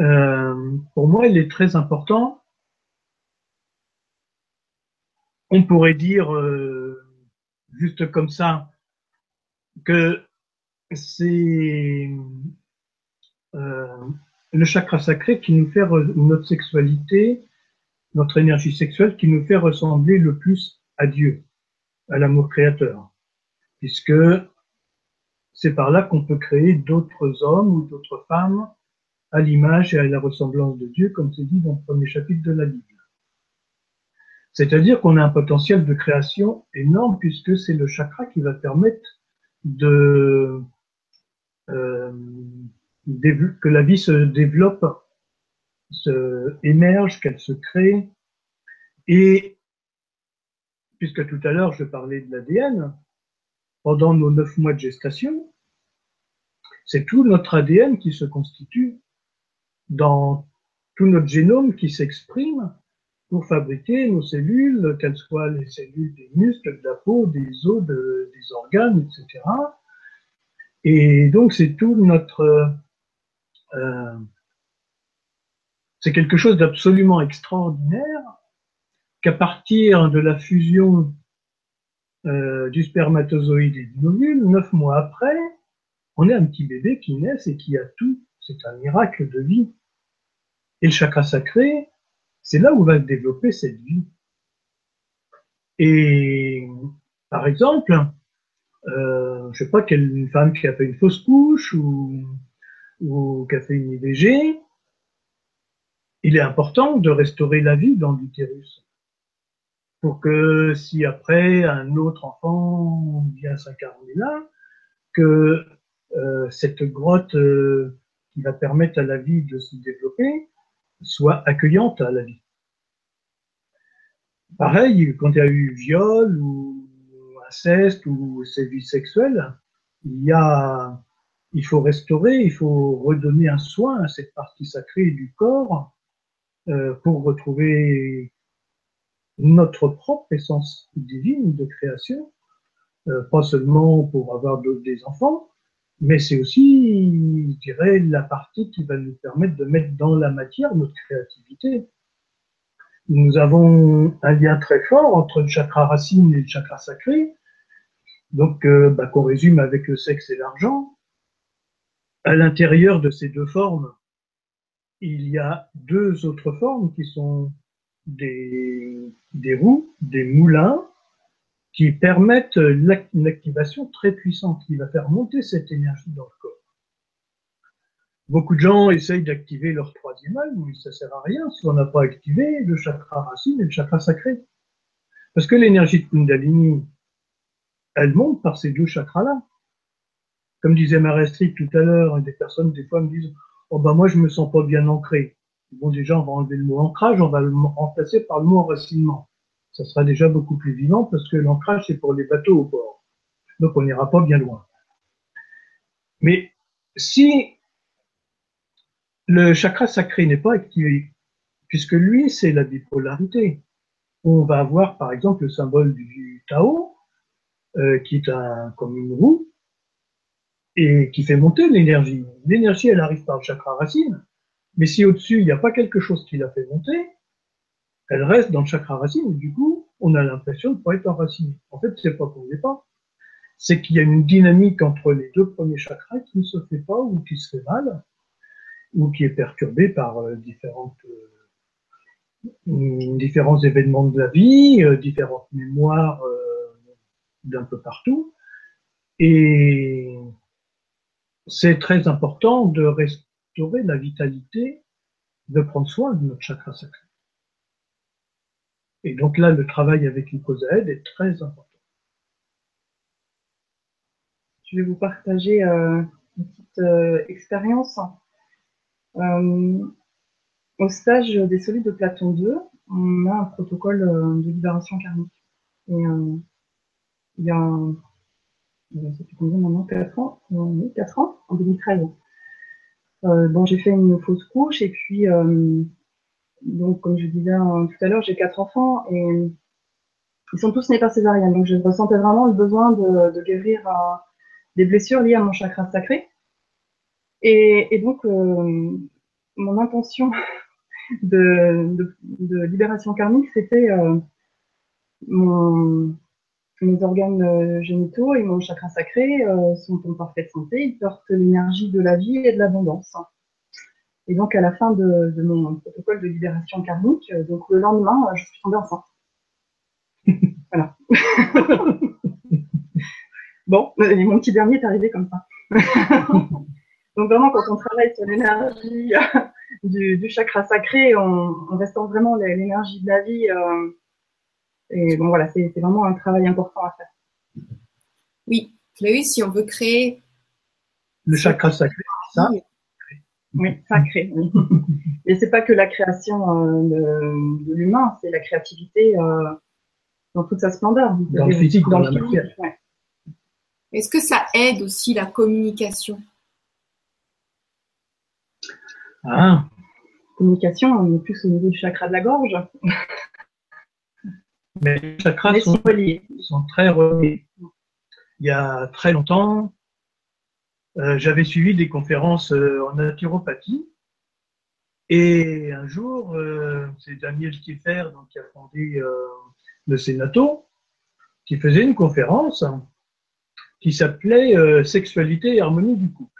euh, pour moi, il est très important. On pourrait dire, juste comme ça, que c'est le chakra sacré qui nous fait notre sexualité, notre énergie sexuelle, qui nous fait ressembler le plus à Dieu, à l'amour créateur, puisque c'est par là qu'on peut créer d'autres hommes ou d'autres femmes à l'image et à la ressemblance de Dieu, comme c'est dit dans le premier chapitre de la Bible. C'est-à-dire qu'on a un potentiel de création énorme puisque c'est le chakra qui va permettre de euh, que la vie se développe, se émerge, qu'elle se crée. Et puisque tout à l'heure je parlais de l'ADN, pendant nos neuf mois de gestation, c'est tout notre ADN qui se constitue dans tout notre génome qui s'exprime pour fabriquer nos cellules, qu'elles soient les cellules des muscles, de la peau, des os, des organes, etc. Et donc c'est tout notre... Euh, c'est quelque chose d'absolument extraordinaire qu'à partir de la fusion euh, du spermatozoïde et du ovule, neuf mois après, on est un petit bébé qui naît et qui a tout. C'est un miracle de vie. Et le chakra sacré, c'est là où va se développer cette vie. Et par exemple, euh, je sais pas, quelle femme qui a fait une fausse couche ou, ou une IVG, il est important de restaurer la vie dans l'utérus pour que si après un autre enfant vient s'incarner là, que euh, cette grotte euh, qui va permettre à la vie de se développer, soit accueillante à la vie. Pareil, quand il y a eu viol ou inceste ou sévice sexuel, il y a, il faut restaurer, il faut redonner un soin à cette partie sacrée du corps euh, pour retrouver notre propre essence divine de création, euh, pas seulement pour avoir des enfants, mais c'est aussi, je dirais, la partie qui va nous permettre de mettre dans la matière notre créativité. Nous avons un lien très fort entre le chakra racine et le chakra sacré, donc euh, bah, qu'on résume avec le sexe et l'argent. À l'intérieur de ces deux formes, il y a deux autres formes qui sont des, roues, des moulins, qui permettent une activation très puissante qui va faire monter cette énergie dans le corps. Beaucoup de gens essayent d'activer leur troisième œil, mais ça sert à rien si on n'a pas activé le chakra racine et le chakra sacré. Parce que l'énergie de Kundalini, elle monte par ces deux chakras-là. Comme disait Marestri tout à l'heure, des personnes des fois me disent Oh ben moi je me sens pas bien ancré. Bon déjà on va enlever le mot ancrage, on va le remplacer par le mot enracinement ça sera déjà beaucoup plus vivant parce que l'ancrage, c'est pour les bateaux au port. Donc on n'ira pas bien loin. Mais si le chakra sacré n'est pas activé, puisque lui, c'est la bipolarité, on va avoir par exemple le symbole du Tao, euh, qui est un, comme une roue, et qui fait monter l'énergie. L'énergie, elle arrive par le chakra racine, mais si au-dessus, il n'y a pas quelque chose qui la fait monter, elle reste dans le chakra racine, et du coup, on a l'impression de ne pas être enraciné. En fait, c'est pas qu'on n'est pas. C'est qu'il y a une dynamique entre les deux premiers chakras qui ne se fait pas ou qui se fait mal, ou qui est perturbée par euh, différentes euh, différents événements de la vie, différentes mémoires d'un peu partout. Et c'est très important de restaurer la vitalité, de prendre soin de notre chakra sacré. Et donc là, le travail avec l'hyposaède est très important. Je vais vous partager euh, une petite euh, expérience. Euh, au stage des solides de Platon 2, on a un protocole de libération karmique. Il y a, ça fait combien maintenant 4 ans Oui, 4 ans, en 2013. bon, j'ai fait une fausse couche et puis donc, comme je disais euh, tout à l'heure, j'ai quatre enfants et ils sont tous nés par césarienne. Donc, je ressentais vraiment le besoin de, guérir euh, des blessures liées à mon chakra sacré. Et, donc, euh, mon intention de, libération karmique, c'était mon, mes organes génitaux et mon chakra sacré sont en parfaite santé. Ils portent l'énergie de la vie et de l'abondance. Et donc, à la fin de, mon protocole de libération karmique, euh, donc le lendemain, euh, je suis tombée enceinte. voilà. bon, mon petit dernier est arrivé comme ça. donc, vraiment, quand on travaille sur l'énergie euh, du, chakra sacré, on, ressent vraiment l'énergie de la vie. Et bon, voilà, c'est vraiment un travail important à faire. Oui, mais oui, si on veut créer. Le chakra sacré, ça? Oui, sacré. Et c'est pas que la création euh, de, l'humain, c'est la créativité euh, dans toute sa splendeur. Dans le physique, dans, la matière. Est-ce que ça aide aussi la communication? Ah. Communication, on est plus au niveau du chakra de la gorge. Mais les chakras sont, sont, très reliés. Il y a très longtemps, euh, j'avais suivi des conférences euh, en naturopathie. Et un jour, euh, c'est Daniel Kiefer, donc, qui a fondé le Sénato, qui faisait une conférence qui s'appelait Sexualité et harmonie du couple.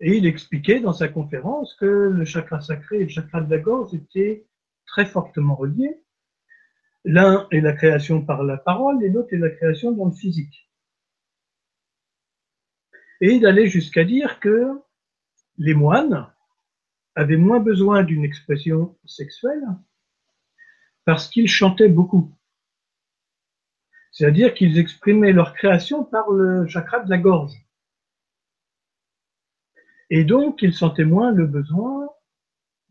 Et il expliquait dans sa conférence que le chakra sacré et le chakra de la gorge étaient très fortement reliés. L'un est la création par la parole et l'autre est la création dans le physique et d'aller jusqu'à dire que les moines avaient moins besoin d'une expression sexuelle parce qu'ils chantaient beaucoup. C'est-à-dire qu'ils exprimaient leur création par le chakra de la gorge. Et donc, ils sentaient moins le besoin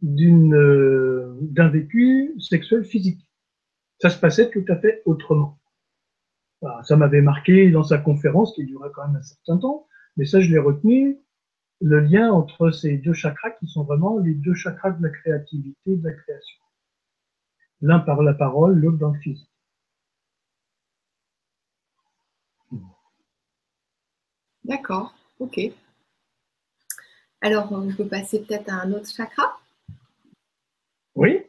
d'une, d'un vécu sexuel physique. Ça se passait tout à fait autrement. ça m'avait marqué dans sa conférence qui durait quand même un certain temps. Mais ça, je l'ai retenu, le lien entre ces deux chakras qui sont vraiment les deux chakras de la créativité, de la création. L'un par la parole, l'autre dans le physique. D'accord, ok. Alors, on peut passer peut-être à un autre chakra Oui.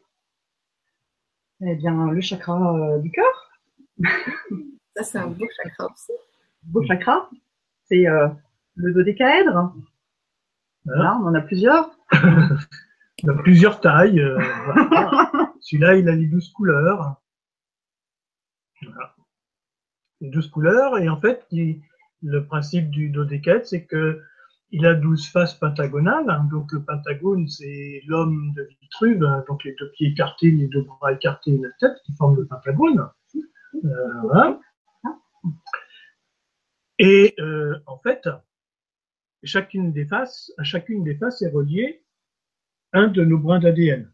Eh bien, le chakra euh, du cœur. Ça, c'est un beau chakra aussi. Beau chakra. C'est euh, le dodécaèdre. Voilà, on en a plusieurs. on a plusieurs tailles. Euh, Celui-là, il a les douze couleurs. Les douze couleurs. Et en fait, le principe du dodécaèdre, c'est que il a douze faces pentagonales. donc le pentagone, c'est l'homme de Vitruve, donc les deux pieds écartés, les deux bras écartés et la tête qui forment le pentagone. Euh, et euh, en fait, chacune des faces, à chacune des faces est relié un de nos brins d'ADN.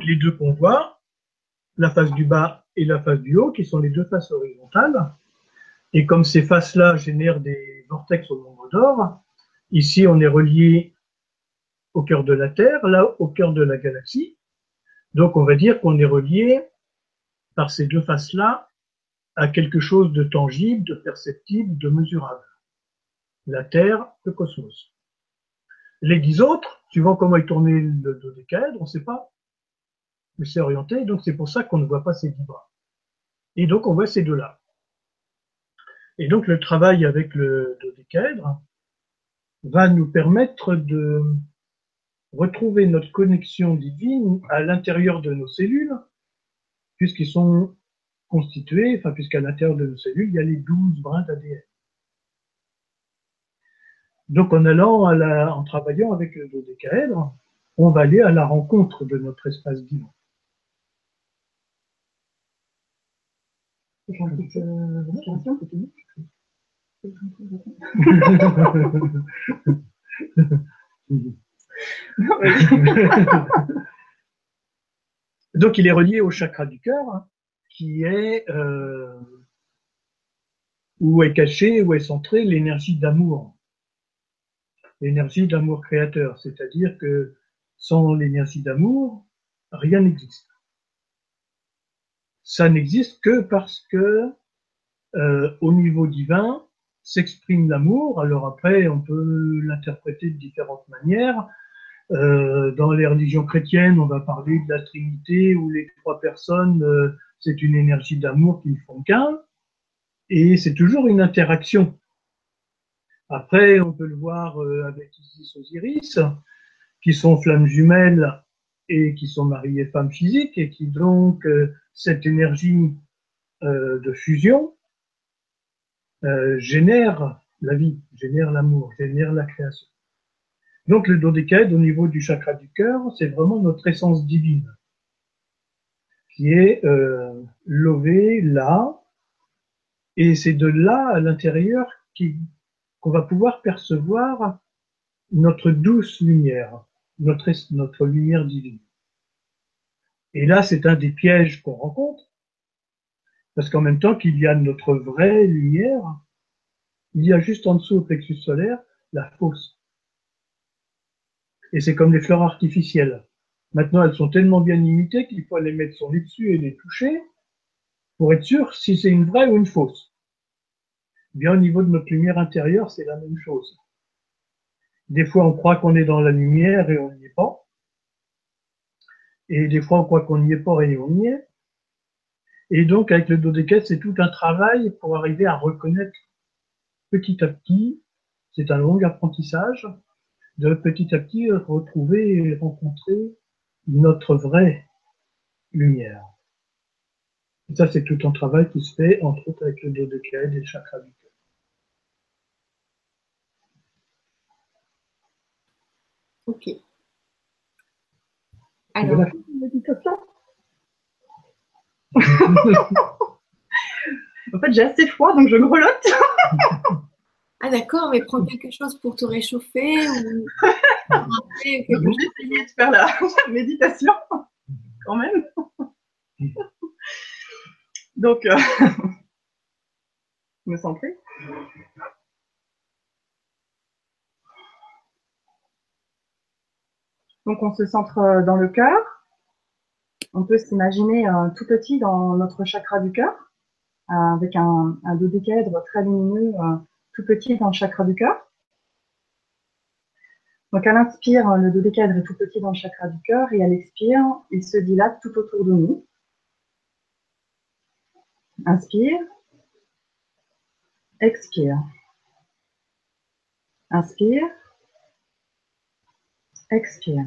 Les deux qu'on voit, la face du bas et la face du haut, qui sont les deux faces horizontales. Et comme ces faces-là génèrent des vortex au nombre d'or, ici on est relié au cœur de la Terre, là au cœur de la galaxie. Donc on va dire qu'on est relié par ces deux faces-là à quelque chose de tangible, de perceptible, de mesurable la Terre, le cosmos. Les dix autres, suivant comment est tourné le dodécaèdre, on ne sait pas. Mais c'est orienté, donc c'est pour ça qu'on ne voit pas ces dix bras. Et donc on voit ces deux-là. Et donc le travail avec le dodécaèdre va nous permettre de retrouver notre connexion divine à l'intérieur de nos cellules, puisqu'ils sont constitués, enfin, puisqu'à l'intérieur de nos cellules, il y a les douze brins d'ADN. Donc, en allant à la, en travaillant avec le dodécaèdre, on va aller à la rencontre de notre espace divin. J'ai. Donc il est relié au chakra du cœur, hein, qui est euh, où est cachée, où est centrée l'énergie d'amour, l'énergie d'amour créateur. C'est-à-dire que sans l'énergie d'amour, rien n'existe. Ça n'existe que parce que euh, au niveau divin s'exprime l'amour. Alors après, on peut l'interpréter de différentes manières. Euh, dans les religions chrétiennes, on va parler de la Trinité où les trois personnes, euh, c'est une énergie d'amour qui ne font qu'un, et c'est toujours une interaction. Après, on peut le voir euh, avec Isis Osiris, qui sont flammes jumelles et qui sont mariées femmes physiques, et qui donc, cette énergie de fusion génère la vie, génère l'amour, génère la création. Donc le dodécaèdre au niveau du chakra du cœur, c'est vraiment notre essence divine, qui est euh, lové là, et c'est de là à l'intérieur qu'on va pouvoir percevoir notre douce lumière, notre, notre lumière divine. Et là, c'est un des pièges qu'on rencontre, parce qu'en même temps qu'il y a notre vraie lumière, il y a juste en dessous au plexus solaire la fausse. Et c'est comme les fleurs artificielles. Maintenant, elles sont tellement bien imitées qu'il faut les mettre son nez dessus et les toucher pour être sûr si c'est une vraie ou une fausse. Bien au niveau de notre lumière intérieure, c'est la même chose. Des fois, on croit qu'on est dans la lumière et on n'y est pas. Et des fois, on croit qu'on n'y est pas et on y est. Et donc, avec le dodécaèdre, c'est tout un travail pour arriver à reconnaître petit à petit, c'est un long apprentissage, de petit à petit retrouver et rencontrer notre vraie lumière. Et ça, c'est tout un travail qui se fait, entre autres, avec le dodécaèdre et le chakra du cœur. Ok. Alors, Voilà. En fait, j'ai assez froid, donc je grelotte. Ah d'accord, mais prends quelque chose pour te réchauffer ou Je vais essayer de faire la méditation, quand même. Donc, euh, me centrer. Donc, on se centre euh, dans le cœur. On peut s'imaginer euh, tout petit dans notre chakra du cœur, euh, avec un, un dodécaèdre très lumineux, euh, tout petit dans le chakra du cœur. Donc, à l'inspire, le dodécaèdre est tout petit dans le chakra du cœur, et à l'expire, il se dilate tout autour de nous. Inspire. Expire. Inspire. Expire.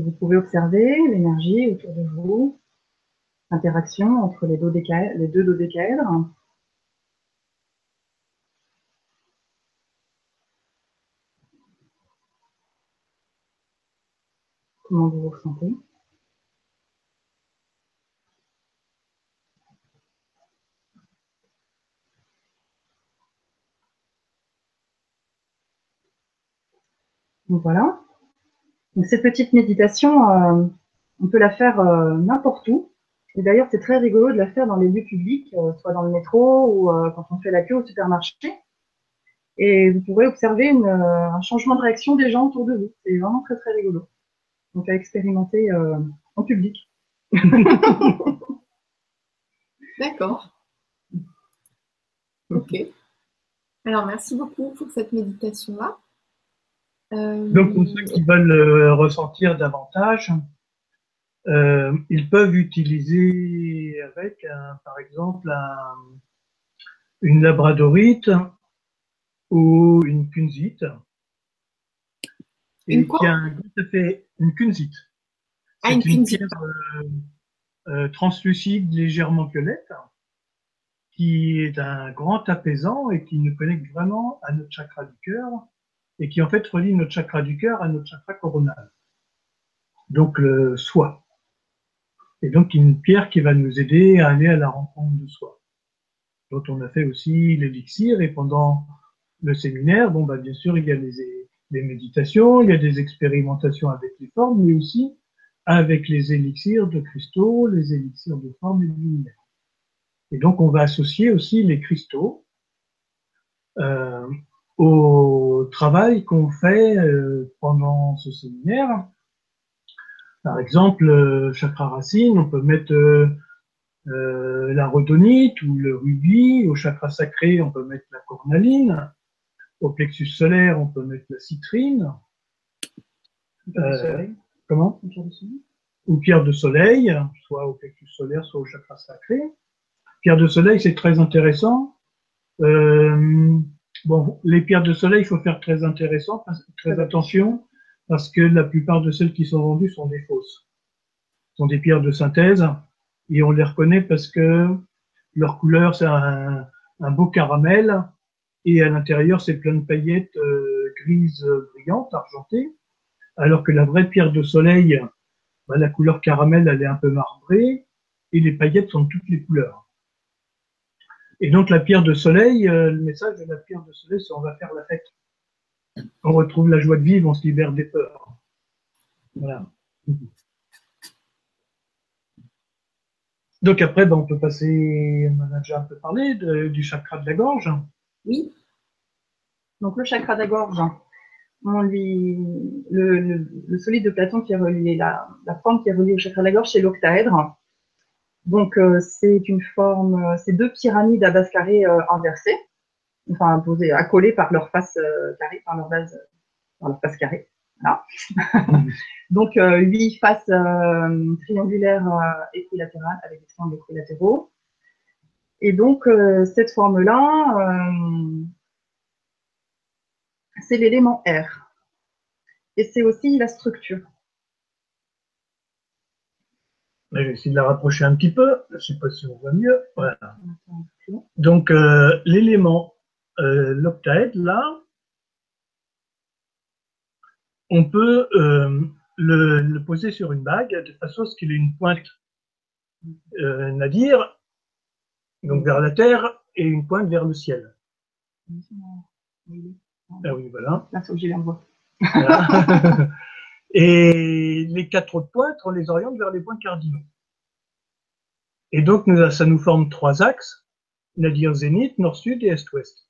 vous pouvez observer l'énergie autour de vous, l'interaction entre les, deux les deux. Comment vous vous ressentez? Voilà, donc cette petite méditation, euh, on peut la faire euh, n'importe où. Et d'ailleurs, c'est très rigolo de la faire dans les lieux publics, euh, soit dans le métro ou quand on fait la queue au supermarché. Et vous pourrez observer un changement de réaction des gens autour de vous. C'est vraiment très très rigolo. Donc à expérimenter en public. D'accord. Ok. Alors merci beaucoup pour cette méditation-là. Euh, Donc pour ceux qui veulent euh, ressentir davantage, euh, ils peuvent utiliser avec, par exemple, une labradorite ou une kunzite. Une quoi fait une kunzite. Ah, une, une pierre translucide légèrement violette qui est un grand apaisant et qui nous connecte vraiment à notre chakra du cœur et qui en fait relie notre chakra du cœur à notre chakra coronal. Donc le soi. Et donc une pierre qui va nous aider à aller à la rencontre de soi. Dont on a fait aussi l'élixir et pendant le séminaire, bon bah bien sûr il y a les, méditations, il y a des expérimentations avec les formes, mais aussi avec les élixirs de cristaux, les élixirs de forme et de lumière. Et donc on va associer aussi les cristaux euh, au travail qu'on fait euh, pendant ce séminaire. Par exemple, euh, chakra racine, on peut mettre euh, la rhodonite ou le rubis. Au chakra sacré, on peut mettre la cornaline. Au plexus solaire, on peut mettre la citrine. comment Ou pierre de soleil, soit au plexus solaire, soit au chakra sacré. Pierre de soleil, c'est très intéressant. Euh, Bon, les pierres de soleil, il faut faire très intéressant, très attention, parce que la plupart de celles qui sont vendues sont des fausses. Ce sont des pierres de synthèse, et on les reconnaît parce que leur couleur, c'est un, beau caramel, et à l'intérieur, c'est plein de paillettes euh, grises brillantes, argentées, alors que la vraie pierre de soleil, bah, la couleur caramel, elle est un peu marbrée, et les paillettes sont de toutes les couleurs. Et donc la pierre de soleil, euh, le message de la pierre de soleil, c'est on va faire la fête. On retrouve la joie de vivre, on se libère des peurs. Voilà. Donc après, ben, on peut passer, on a déjà un peu parlé, du chakra de la gorge. Oui. Donc le chakra de la gorge, le, solide de Platon qui est relié, la, la forme qui est reliée au chakra de la gorge, c'est l'octaèdre. Donc euh, c'est une forme, euh, c'est deux pyramides à base carrée euh, inversées, enfin posées, accolées par leur face carrée, par leur base, par leur face carrée. Donc huit faces triangulaires équilatérales avec des triangles équilatéraux. Et donc cette forme-là, c'est l'élément R. Et c'est aussi la structure. Je vais essayer de la rapprocher un petit peu. Je ne sais pas si on voit mieux. Voilà. Donc, euh, l'élément euh, l'octaèdre, là, on peut euh, le, poser sur une bague de façon à ce qu'il ait une pointe euh, nadir, donc vers la terre, et une pointe vers le ciel. Ah oui, voilà. Là, faut que j'y envoie. Et les quatre autres pointes, on les oriente vers les points cardinaux. Et donc, ça nous forme trois axes, c'est-à-dire zénith, nord-sud et est-ouest.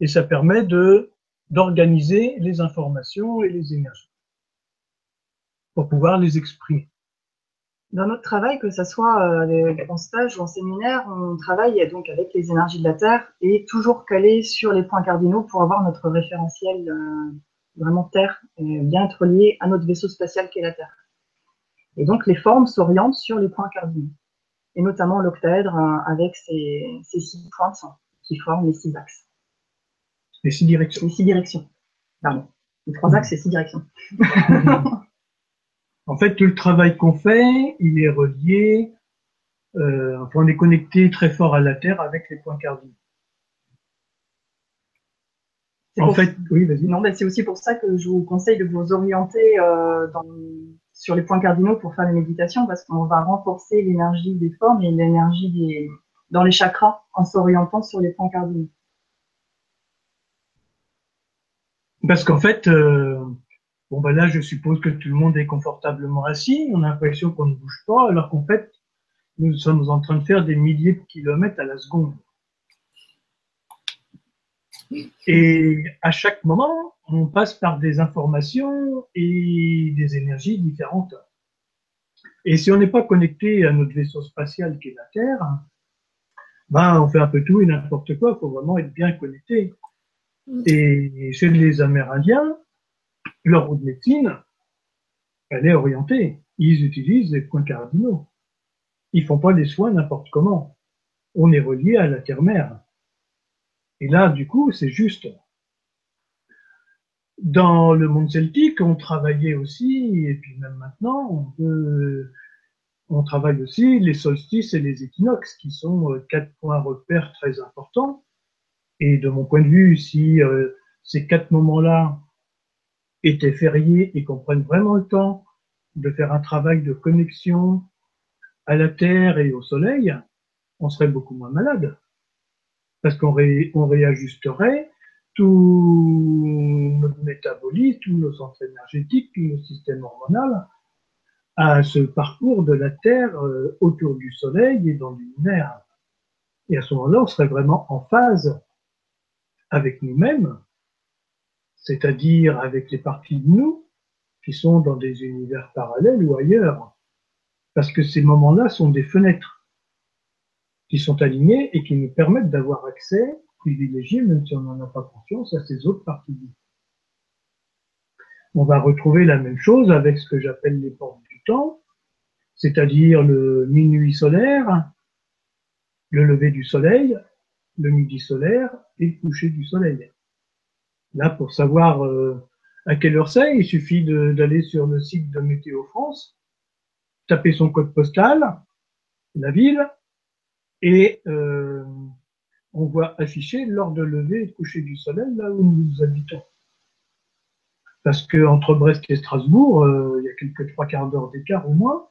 Et ça permet de d'organiser les informations et les énergies pour pouvoir les exprimer. Dans notre travail, que ce soit euh, en stage ou en séminaire, on travaille donc avec les énergies de la Terre et toujours calé sur les points cardinaux pour avoir notre référentiel euh, vraiment Terre, et bien être lié à notre vaisseau spatial qui est la Terre. Et donc les formes s'orientent sur les points cardinaux, et notamment l'octaèdre euh, avec ses, six pointes qui forment les six axes. Les six directions. Les six directions. Pardon. Les trois axes et six directions. en fait, tout le travail qu'on fait, il est relié, euh, enfin, on est connecté très fort à la Terre avec les points cardinaux. En fait, oui, vas-y. Non, mais c'est aussi pour ça que je vous conseille de vous orienter euh, dans sur les points cardinaux pour faire les méditations parce qu'on va renforcer l'énergie des formes et l'énergie des, dans les chakras en s'orientant sur les points cardinaux. Parce qu'en fait, euh, bon ben là, je suppose que tout le monde est confortablement assis. On a l'impression qu'on ne bouge pas, alors qu'en fait, nous sommes en train de faire des milliers de kilomètres à la seconde. Et à chaque moment, on passe par des informations et des énergies différentes. Et si on n'est pas connecté à notre vaisseau spatial qui est la Terre, ben on fait un peu tout et n'importe quoi. Il faut vraiment être bien connecté. Et chez les Amérindiens, leur route de médecine, elle est orientée. Ils utilisent les points cardinaux. Ils font pas les soins n'importe comment. On est relié à la terre-mère. Et là, du coup, c'est juste. Dans le monde celtique, on travaillait aussi, et puis même maintenant, on, travaille aussi les solstices et les équinoxes, qui sont euh, quatre points repères très importants. Et de mon point de vue, si euh, ces quatre moments-là étaient fériés et qu'on prenne vraiment le temps de faire un travail de connexion à la Terre et au Soleil, on serait beaucoup moins malade. Parce qu'on on réajusterait tout notre métabolisme, tous nos centres énergétiques, tout notre système hormonal à ce parcours de la Terre euh, autour du Soleil et dans l'univers. Et à ce moment-là, on serait vraiment en phase avec nous-mêmes, c'est-à-dire avec les parties de nous qui sont dans des univers parallèles ou ailleurs. Parce que ces moments-là sont des fenêtres qui sont alignées et qui nous permettent d'avoir accès privilégié, même si on n'en a pas conscience, à ces autres parties de nous. On va retrouver la même chose avec ce que j'appelle les portes du temps, c'est-à-dire le minuit solaire, le lever du soleil, le midi solaire et le coucher du soleil. Là, pour savoir euh, à quelle heure c'est, il suffit d'aller sur le site de Météo France, taper son code postal, la ville, et euh, on voit afficher l'heure de lever et de coucher du soleil là où nous habitons. Parce que entre Brest et Strasbourg, euh, il y a quelques trois quarts d'heure d'écart au moins,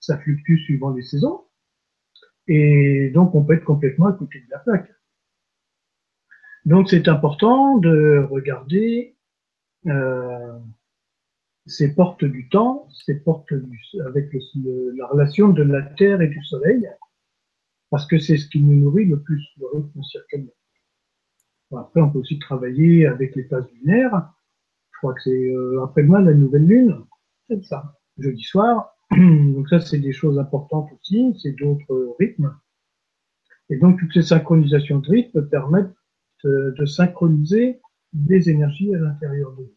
ça fluctue suivant les saisons, et donc on peut être complètement à côté de la plaque. Donc c'est important de regarder euh, ces portes du temps, ces portes avec la relation de la Terre et du Soleil, parce que c'est ce qui nous nourrit le plus, le rythme circadien. après, on peut aussi travailler avec les phases lunaires. Je crois que c'est euh, après-demain la nouvelle lune, c'est ça, jeudi soir. Donc ça, c'est des choses importantes aussi, c'est d'autres rythmes. Et donc toutes ces synchronisations de rythme permettent de synchroniser des énergies à l'intérieur de nous.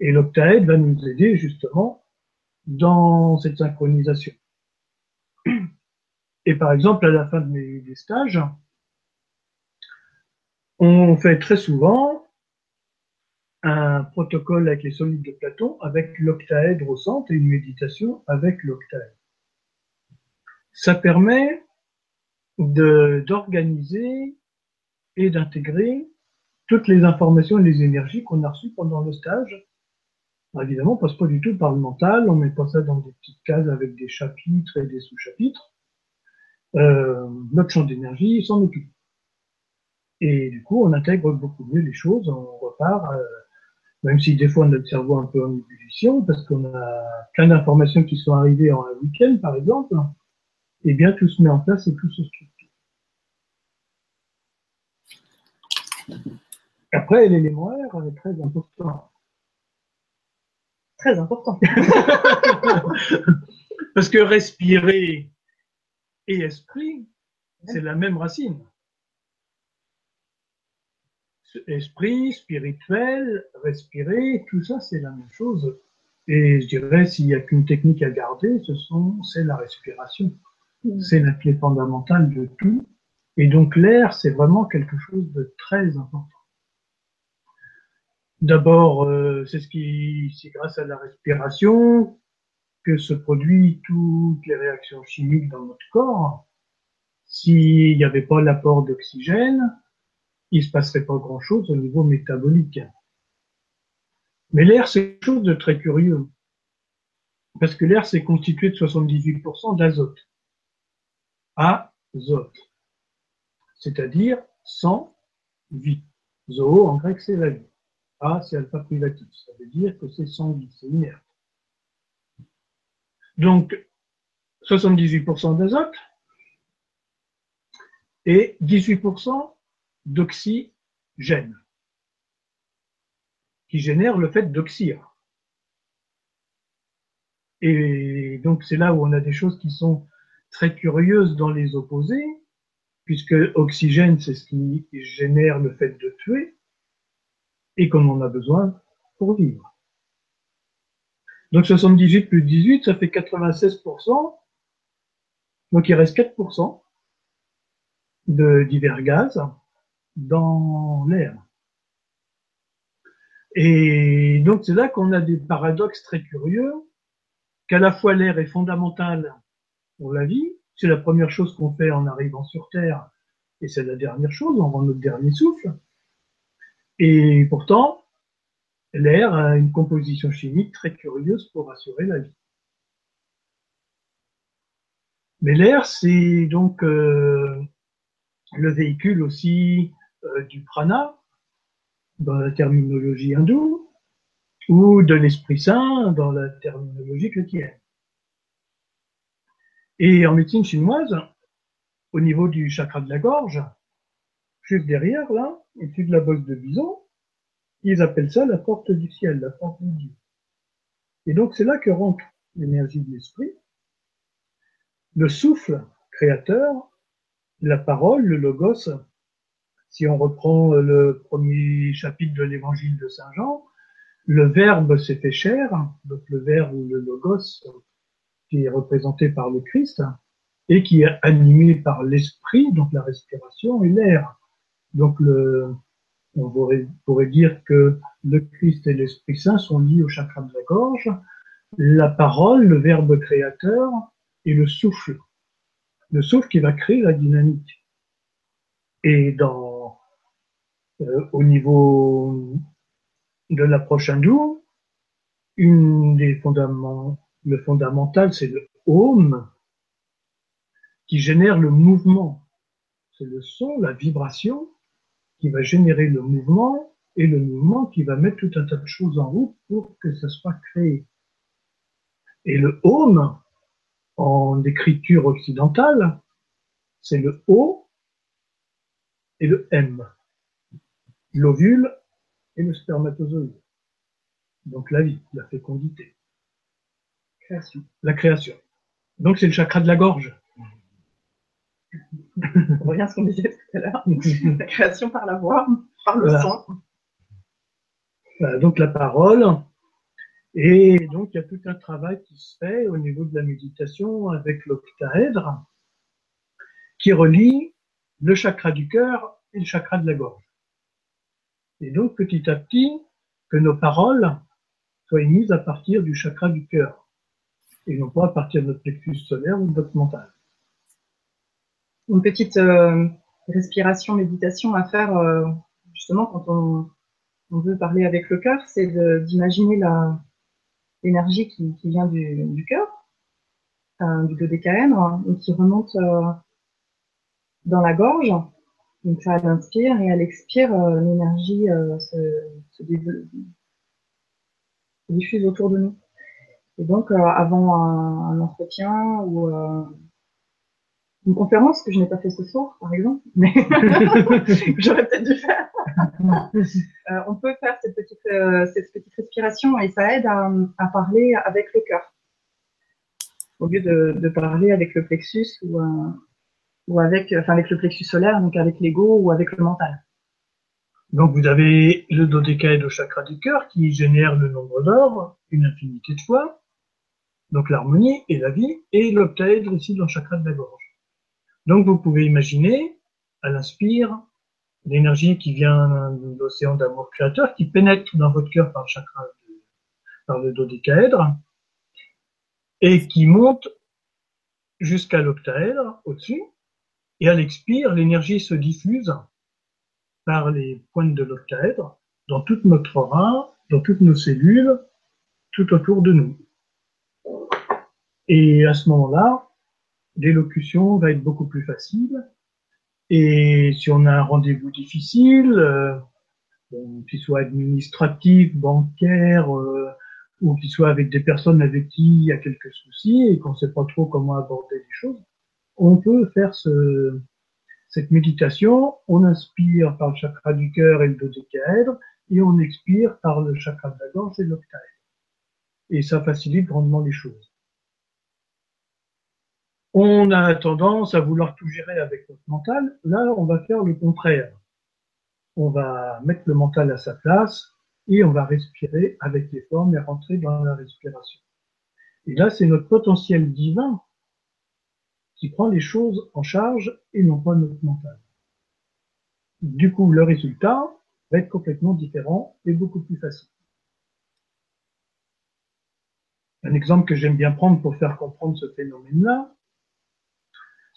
Et l'octaèdre va nous aider justement dans cette synchronisation. Et par exemple, à la fin de mes des stages, on fait très souvent un protocole avec les solides de Platon avec l'octaèdre au centre et une méditation avec l'octaèdre. Ça permet d'organiser et d'intégrer toutes les informations et les énergies qu'on a reçues pendant le stage. évidemment, on passe pas du tout par le mental, on met pas ça dans des petites cases avec des chapitres et des sous-chapitres. Euh, notre champ d'énergie s'en occupe. Et du coup, on intègre beaucoup mieux les choses, on repart, euh, même si des fois notre cerveau est un peu en ébullition, parce qu'on a plein d'informations qui sont arrivées en un week-end, par exemple, et bien tout se met en place et tout se structure. Après, l'élément R est très important. Très important. Parce que respirer, et esprit, c'est la même racine. Esprit, spirituel, respirer, tout ça, c'est la même chose. Et je dirais, s'il n'y a qu'une technique à garder, ce sont, c'est la respiration. Mm. C'est la clé fondamentale de tout. Et donc l'air, c'est vraiment quelque chose de très important. D'abord, euh, c'est ce qui, c'est grâce à la respiration que se produit toutes les réactions chimiques dans notre corps. S'il n'y avait pas l'apport d'oxygène, il se passerait pas grand chose au niveau métabolique. Mais l'air, c'est quelque chose de très curieux. parce que l'air c'est constitué de 78% d'azote. Azote. C'est-à-dire sans vie. Zoo en grec c'est la vie. A c'est alpha privatif. Ça veut dire que c'est sans vie, c'est inerte. Donc 78% d'azote et 18% d'oxygène qui génère le fait d'oxyre. Et donc c'est là où on a des choses qui sont très curieuses dans les opposés, puisque oxygène, c'est ce qui génère le fait de tuer, et qu'on en a besoin pour vivre. Donc 78 plus 18, ça fait 96%, donc il reste 4% de divers gaz dans l'air. Et donc c'est là qu'on a des paradoxes très curieux, qu'à la fois l'air est fondamental pour la vie, c'est la première chose qu'on fait en arrivant sur Terre, et c'est la dernière chose, on rend notre dernier souffle. Et pourtant, l'air a une composition chimique très curieuse pour assurer la vie. Mais l'air, c'est donc euh, le véhicule aussi euh, du prana, dans la terminologie hindoue, ou de l'Esprit Saint dans la terminologie chrétienne. Et en médecine chinoise, au niveau du chakra de la gorge, juste derrière, là, au-dessus de la bosse de bison, ils appellent ça la porte du ciel, la porte du Dieu. Et donc c'est là que rentre l'énergie de l'esprit, le souffle créateur, la parole, le logos. Si on reprend le premier chapitre de l'évangile de Saint Jean, le verbe s'est fait chair, donc le verbe ou le logos qui est représenté par le Christ et qui est animé par l'esprit, donc la respiration et l'air. Donc le, on pourrait, dire que le Christ et l'Esprit Saint sont liés au chakra de la gorge, la parole, le verbe créateur et le souffle. Le souffle qui va créer la dynamique. Et dans, euh, au niveau de l'approche hindoue, une des le fondamental, c'est le Om, qui génère le mouvement. C'est le son, la vibration, qui va générer le mouvement, et le mouvement qui va mettre tout un tas de choses en route pour que ça soit créé. Et le Om, en écriture occidentale, c'est le O et le M. L'ovule et le spermatozoïde. Donc la vie, la fécondité. Création. La création. Donc c'est le chakra de la gorge. On revient à ce qu'on disait tout à l'heure. la création par la voix, par le son. donc la parole. Et donc il y a tout un travail qui se fait au niveau de la méditation avec l'octaèdre qui relie le chakra du cœur et le chakra de la gorge. Et donc, petit à petit, que nos paroles soient émises à partir du chakra du cœur, et non pas à partir de notre plexus solaire ou de notre mental. Une petite euh, respiration, méditation à faire, euh, justement, quand on, veut parler avec le cœur, c'est d'imaginer l'énergie qui, vient du, cœur, du dodécaèdre, et qui remonte euh, dans la gorge, donc ça, elle inspire et elle expire, euh, l'énergie euh, se, diffuse autour de nous. Et donc, euh, avant un, entretien ou une conférence que je n'ai pas fait ce soir, par exemple, mais j'aurais peut-être dû faire. on peut faire cette petite, cette petite respiration et ça aide à, parler avec le cœur au lieu de, de, parler avec le plexus ou, ou avec, enfin avec le plexus solaire, donc avec l'ego ou avec le mental. Donc vous avez le dodécaèdre au chakra du cœur qui génère le nombre d'or, une infinité de fois, donc l'harmonie et la vie, et l'octaèdre ici dans le chakra de la gorge. Donc vous pouvez imaginer, à l'inspire, l'énergie qui vient de l'océan d'amour créateur, qui pénètre dans votre cœur par le chakra, par le dodécaèdre, et qui monte jusqu'à l'octaèdre au-dessus, et à l'expire, l'énergie se diffuse par les pointes de l'octaèdre dans toute notre aura, dans toutes nos cellules, tout autour de nous. Et à ce moment-là, l'élocution va être beaucoup plus facile. Et si on a un rendez-vous difficile, euh, qu'il soit administratif, bancaire, euh, ou qu'il soit avec des personnes avec qui il y a quelques soucis et qu'on ne sait pas trop comment aborder les choses, on peut faire ce, cette méditation. On inspire par le chakra du cœur et le dodécaèdre et on expire par le chakra de la gorge et l'octaèdre. Et ça facilite grandement les choses. On a tendance à vouloir tout gérer avec notre mental. Là, on va faire le contraire. On va mettre le mental à sa place et on va respirer avec les formes et rentrer dans la respiration. Et là, c'est notre potentiel divin qui prend les choses en charge et non pas notre mental. Du coup, le résultat va être complètement différent et beaucoup plus facile. Un exemple que j'aime bien prendre pour faire comprendre ce phénomène-là,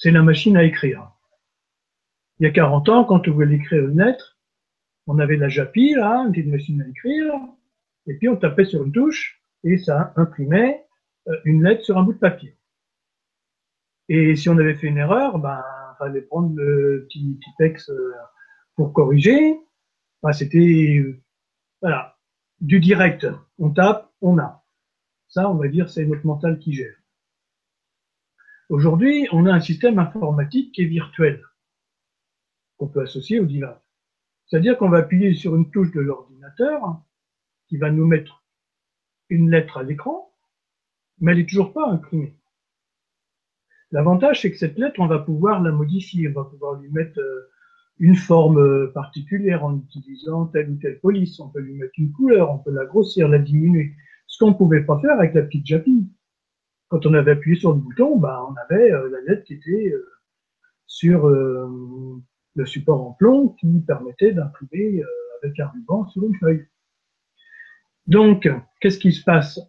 c'est la machine à écrire. Il y a 40 ans, quand on voulait écrire une lettre, on avait la JAPI, là, une machine à écrire, et puis on tapait sur une touche, et ça imprimait euh, une lettre sur un bout de papier. Et si on avait fait une erreur, ben, fallait prendre le petit, texte euh, pour corriger. Ben, c'était, euh, du direct. On tape, on a. Ça, on va dire, c'est notre mental qui gère. Aujourd'hui, on a un système informatique qui est virtuel, qu'on peut associer au divin. C'est-à-dire qu'on va appuyer sur une touche de l'ordinateur qui va nous mettre une lettre à l'écran, mais elle n'est toujours pas imprimée. L'avantage, c'est que cette lettre, on va pouvoir la modifier, on va pouvoir lui mettre euh, une forme euh, particulière en utilisant telle ou telle police, on peut lui mettre une couleur, on peut la grossir, la diminuer, ce qu'on ne pouvait pas faire avec la petite Japi. Quand on avait appuyé sur le bouton, bah, on avait euh, la lettre qui était sur le support en plomb qui permettait d'imprimer avec un ruban sur une feuille. Donc, qu'est-ce qui se passe?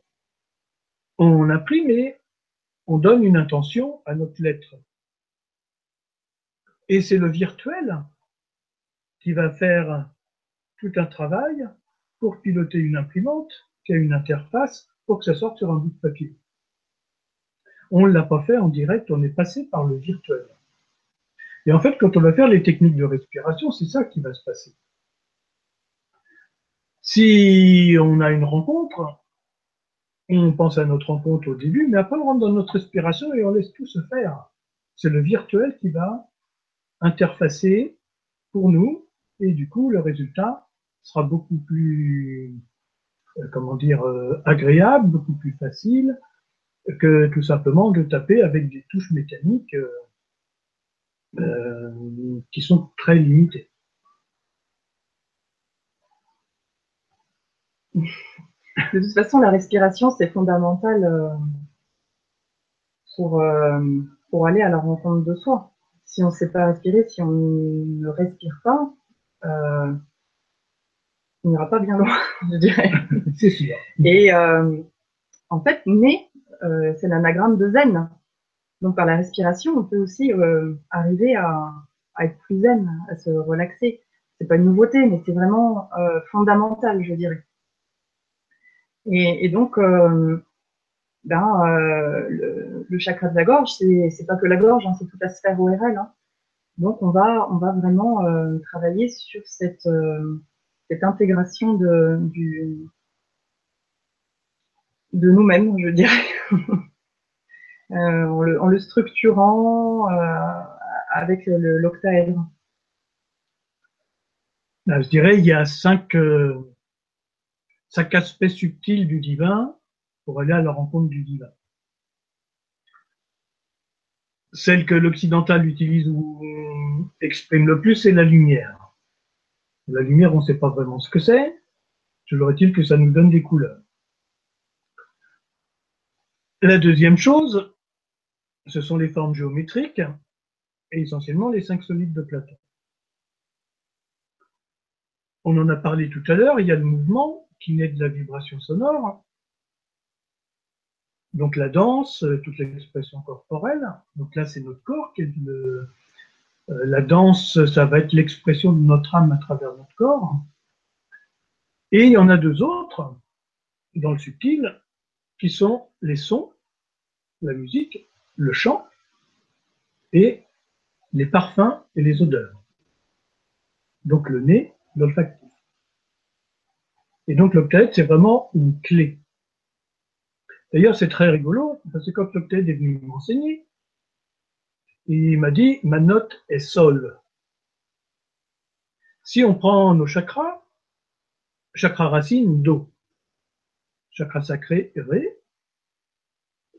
On imprime et on donne une intention à notre lettre. Et c'est le virtuel qui va faire tout un travail pour piloter une imprimante qui a une interface pour que ça sorte sur un bout de papier. On ne l'a pas fait en direct, on est passé par le virtuel. Et en fait, quand on va faire les techniques de respiration, c'est ça qui va se passer. Si on a une rencontre, on pense à notre rencontre au début, mais après on rentre dans notre respiration et on laisse tout se faire. C'est le virtuel qui va interfacer pour nous et du coup le résultat sera beaucoup plus, euh, comment dire, euh, agréable, beaucoup plus facile que tout simplement de taper avec des touches mécaniques euh, qui sont très limitées. De toute façon, la respiration, c'est fondamental euh, pour, euh, pour aller à la rencontre de soi. Si on ne sait pas respirer, si on ne respire pas, euh, on n'ira pas bien loin, je dirais. C'est sûr. Et en fait, mais c'est l'anagramme de zen. Donc par la respiration, on peut aussi arriver à, être plus zen, à se relaxer. C'est pas une nouveauté, mais c'est vraiment fondamental, je dirais. Et, donc, euh, ben, euh, le, chakra de la gorge, c'est pas que la gorge, hein, c'est toute la sphère ORL. Hein. Donc, on va, on va vraiment euh, travailler sur cette, intégration de nous-mêmes, je dirais, en, le, en, le, structurant avec l'octaèdre. Je dirais, il y a cinq cinq aspects subtils du divin pour aller à la rencontre du divin. Celle que l'occidental utilise ou exprime le plus, c'est la lumière. La lumière, on ne sait pas vraiment ce que c'est. Toujours est-il que ça nous donne des couleurs. La deuxième chose, ce sont les formes géométriques et essentiellement les cinq solides de Platon. On en a parlé tout à l'heure, il y a le mouvement, qui naît de la vibration sonore. Donc la danse, toute l'expression corporelle. Donc là, c'est notre corps qui est le, euh, la danse, ça va être l'expression de notre âme à travers notre corps. Et il y en a deux autres, dans le subtil, qui sont les sons la musique, le chant et les parfums et les odeurs. Donc le nez, l'olfactif. Et donc l'octaèdre, c'est vraiment une clé. D'ailleurs, c'est très rigolo, parce que quand est venu m'enseigner, il m'a dit, ma note est sol. Si on prend nos chakras, chakra racine, do. Chakra sacré, ré.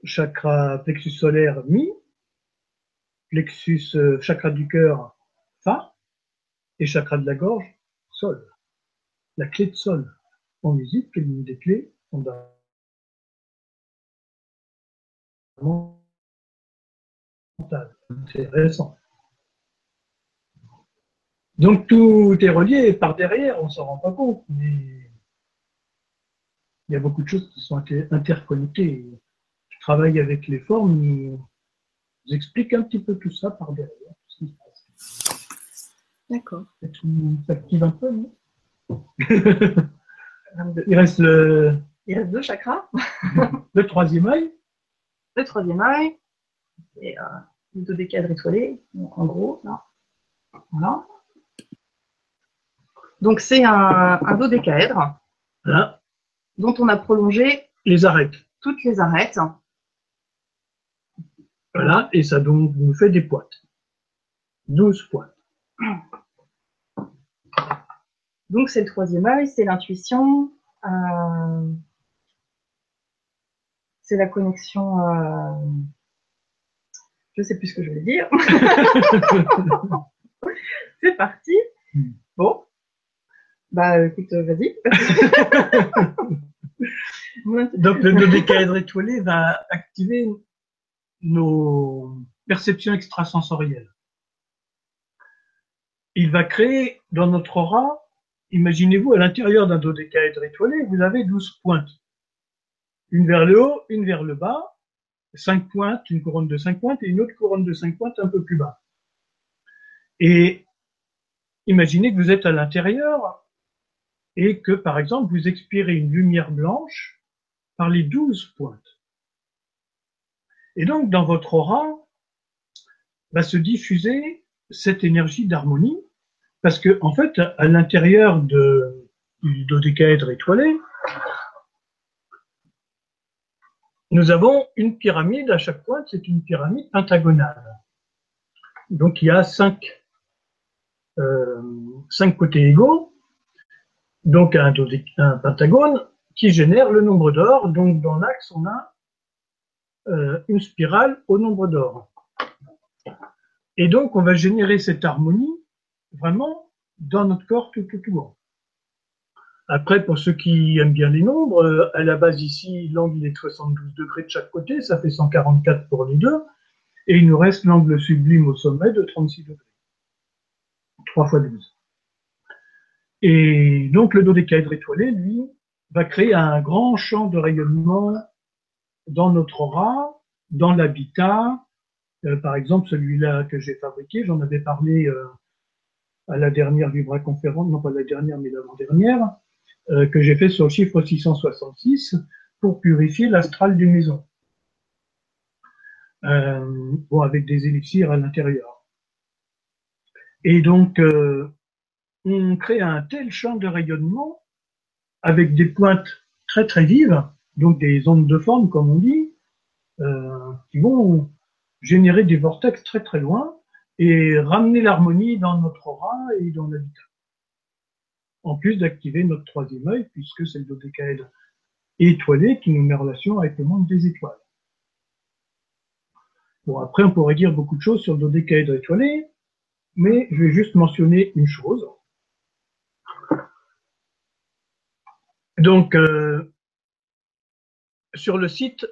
Chakra plexus solaire, mi. Plexus, euh, chakra du cœur, fa. Et chakra de la gorge, sol. La clé de sol. En musique, c'est une des clés fondamentales intéressant. Donc tout est relié par derrière, on s'en rend pas compte, mais il y a beaucoup de choses qui sont interconnectées. Je travaille avec les formes, nous explique un petit peu tout ça par derrière, ce qui se passe. D'accord. Ça active un peu, non Il reste le. Il reste deux chakras. le troisième œil. Le troisième œil. Et euh, le dodécaèdre étoilé, en gros, là. Voilà. Donc c'est un, un dodécaèdre Là. dont on a prolongé Les arêtes. toutes les arêtes. Voilà, et ça donc nous fait des pointes. 12 pointes. Donc c'est le troisième œil, c'est l'intuition, euh, c'est la connexion. euh, je sais plus ce que je voulais dire. c'est parti. Hmm. Bon. Bah écoute, euh, vas-y. Donc le dodécaèdre étoilé va activer nos perceptions extrasensorielles. Il va créer dans notre aura, imaginez-vous à l'intérieur d'un dodécaèdre étoilé, vous avez 12 pointes. Une vers le haut, une vers le bas, 5 pointes, une couronne de 5 pointes et une autre couronne de 5 pointes un peu plus bas. Et imaginez que vous êtes à l'intérieur et que par exemple vous expirez une lumière blanche par les 12 pointes. Et donc, dans votre aura, va se diffuser cette énergie d'harmonie, parce que, en fait, à l'intérieur de, du dodécaèdre étoilé, nous avons une pyramide à chaque pointe, c'est une pyramide pentagonale. Donc, il y a cinq, euh, cinq côtés égaux, donc un, pentagone qui génère le nombre d'or. Donc, dans l'axe, on a une spirale au nombre d'or. Et donc, on va générer cette harmonie vraiment dans notre corps tout autour. Après, pour ceux qui aiment bien les nombres, euh, à la base ici, l'angle est de 72 degrés de chaque côté, ça fait 144 pour les deux, et il nous reste l'angle sublime au sommet de 36 degrés. 3 fois 12. Et donc, le dodécaèdre étoilé, lui, va créer un grand champ de rayonnement dans notre aura, dans l'habitat. Euh, par exemple, celui-là que j'ai fabriqué, j'en avais parlé euh, à la dernière Vibra conférence, non pas la dernière, mais l'avant-dernière, euh, que j'ai fait sur le chiffre 666 pour purifier l'astral des maisons. Bon, avec des élixirs à l'intérieur. Et donc, on crée un tel champ de rayonnement avec des pointes très très vives, donc des ondes de forme, comme on dit, euh, qui vont générer des vortex très très loin et ramener l'harmonie dans notre aura et dans l'habitat. En plus d'activer notre troisième œil, puisque c'est le dodécaèdre étoilé qui nous met en relation avec le monde des étoiles. Bon, après, on pourrait dire beaucoup de choses sur le dodécaèdre étoilé, mais je vais juste mentionner une chose. Donc, euh, sur le site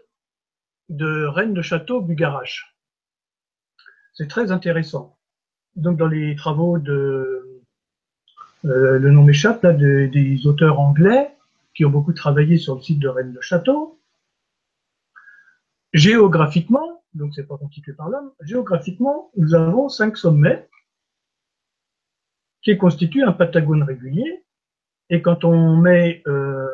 de Rennes de Château Bugarache. C'est très intéressant. Donc, dans les travaux de, euh, le nom m'échappe, là, de- des auteurs anglais qui ont beaucoup travaillé sur le site de Rennes de Château, géographiquement, donc c'est pas constitué par l'homme, géographiquement, nous avons cinq sommets qui constituent un pentagone régulier. Et quand on met, euh,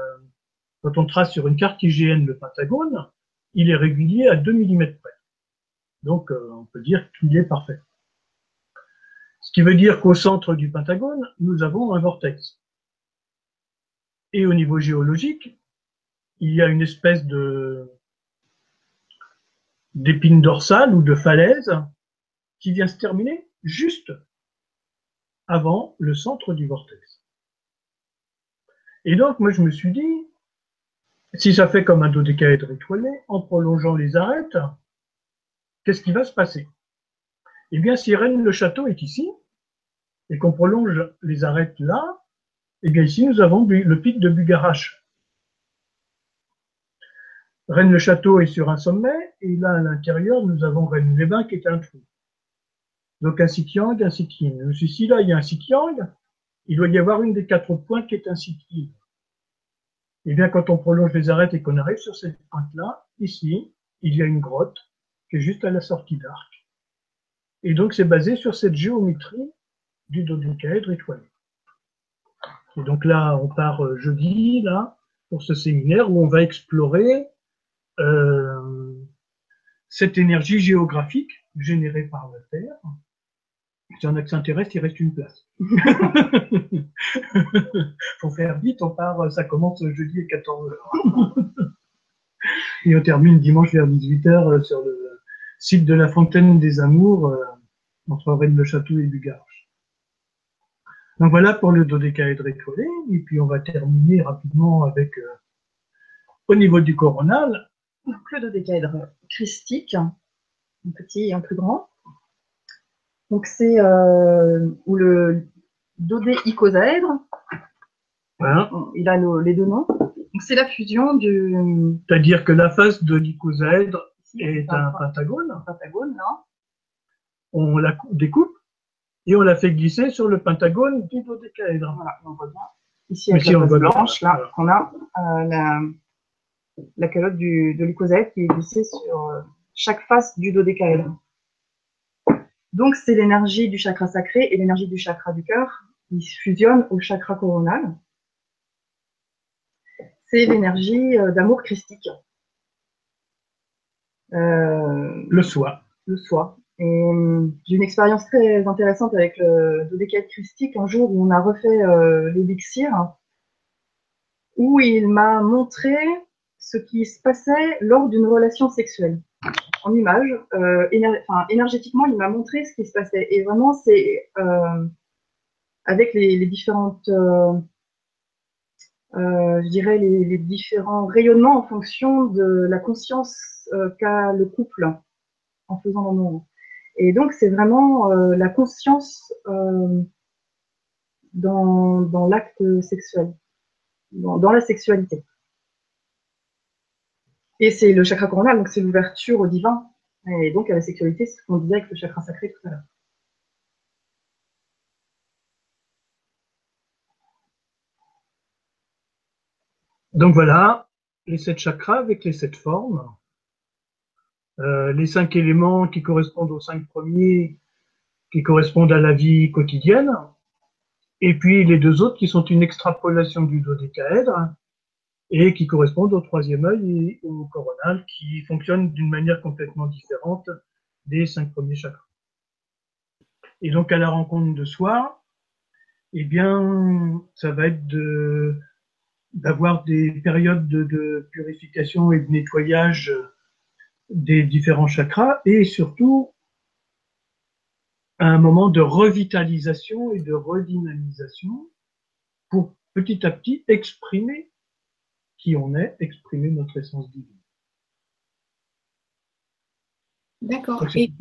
quand on trace sur une carte IGN le pentagone, il est régulier à 2 mm près. Donc, euh, on peut dire qu'il est parfait. Ce qui veut dire qu'au centre du pentagone, nous avons un vortex. Et au niveau géologique, il y a une espèce de d'épine dorsale ou de falaise qui vient se terminer juste avant le centre du vortex. Et donc, moi, je me suis dit, si ça fait comme un dodécaèdre étoilé, en prolongeant les arêtes, qu'est-ce qui va se passer? Eh bien, si Rennes le château est ici, et qu'on prolonge les arêtes là, eh bien ici, nous avons le pic de Bugarache. Rennes le château est sur un sommet, et là, à l'intérieur, nous avons Rennes les Bains qui est un trou. Donc un sikyang, un sikying. Ici, là, il y a un sikyang, il doit y avoir une des quatre points qui est un sikying. Eh bien, quand on prolonge les arêtes et qu'on arrive sur cette pointe-là, ici, il y a une grotte qui est juste à la sortie d'arc. Et donc, c'est basé sur cette géométrie du dodécaèdre étoilé. Et donc là, on part euh, jeudi, là, pour ce séminaire où on va explorer euh, cette énergie géographique générée par la Terre. Si on a que s'intéresse, il reste une place. Faut faire vite, on part, ça commence jeudi à 14h. Et on termine dimanche vers 18h euh, sur le site de la Fontaine des Amours, euh, entre Rennes-le-Château et Bugarche. Donc voilà pour le dodécaèdre étoilé, et puis on va terminer rapidement avec, euh, au niveau du coronal. Donc le dodécaèdre christique, un petit et un plus grand. Donc c'est euh, ou le dodéicosaèdre. Voilà. Il a les deux noms. Donc c'est la fusion du. C'est-à-dire que la face de l'icosaèdre est un, pentagone. Un pentagone, là. On la découpe et on la fait glisser sur le pentagone du dodécaèdre. Voilà, on voit bien. Ici, avec la face blanche, là, on a euh, la, la calotte du, de l'icosaèdre qui est glissée sur euh, chaque face du dodécaèdre. Donc, c'est l'énergie du chakra sacré et l'énergie du chakra du cœur qui fusionnent au chakra coronal. C'est l'énergie euh, d'amour christique. Euh, le soi. Le soi. Et euh, j'ai une expérience très intéressante avec le dodécaèdre christique un jour où on a refait l'élixir, où il m'a montré ce qui se passait lors d'une relation sexuelle en image. Euh, énergétiquement, il m'a montré ce qui se passait. Et vraiment, c'est euh, avec les, différentes, euh, je dirais, les, différents rayonnements en fonction de la conscience qu'a le couple en faisant l'amour. Et donc, c'est vraiment la conscience dans, l'acte sexuel, dans la sexualité. Et c'est le chakra coronal, donc c'est l'ouverture au divin. Et donc à la sécurité, c'est ce qu'on disait avec le chakra sacré tout à l'heure. Donc voilà, les sept chakras avec les sept formes. Euh, les cinq éléments qui correspondent aux cinq premiers, qui correspondent à la vie quotidienne. Et puis les deux autres qui sont une extrapolation du dodécaèdre, et qui correspondent au troisième œil et au coronal, qui fonctionnent d'une manière complètement différente des cinq premiers chakras. Et donc à la rencontre de soi, eh bien, ça va être de d'avoir des périodes de, de, purification et de nettoyage des différents chakras et surtout un moment de revitalisation et de redynamisation pour petit à petit exprimer qui on est, exprimer notre essence divine. D'accord. Et,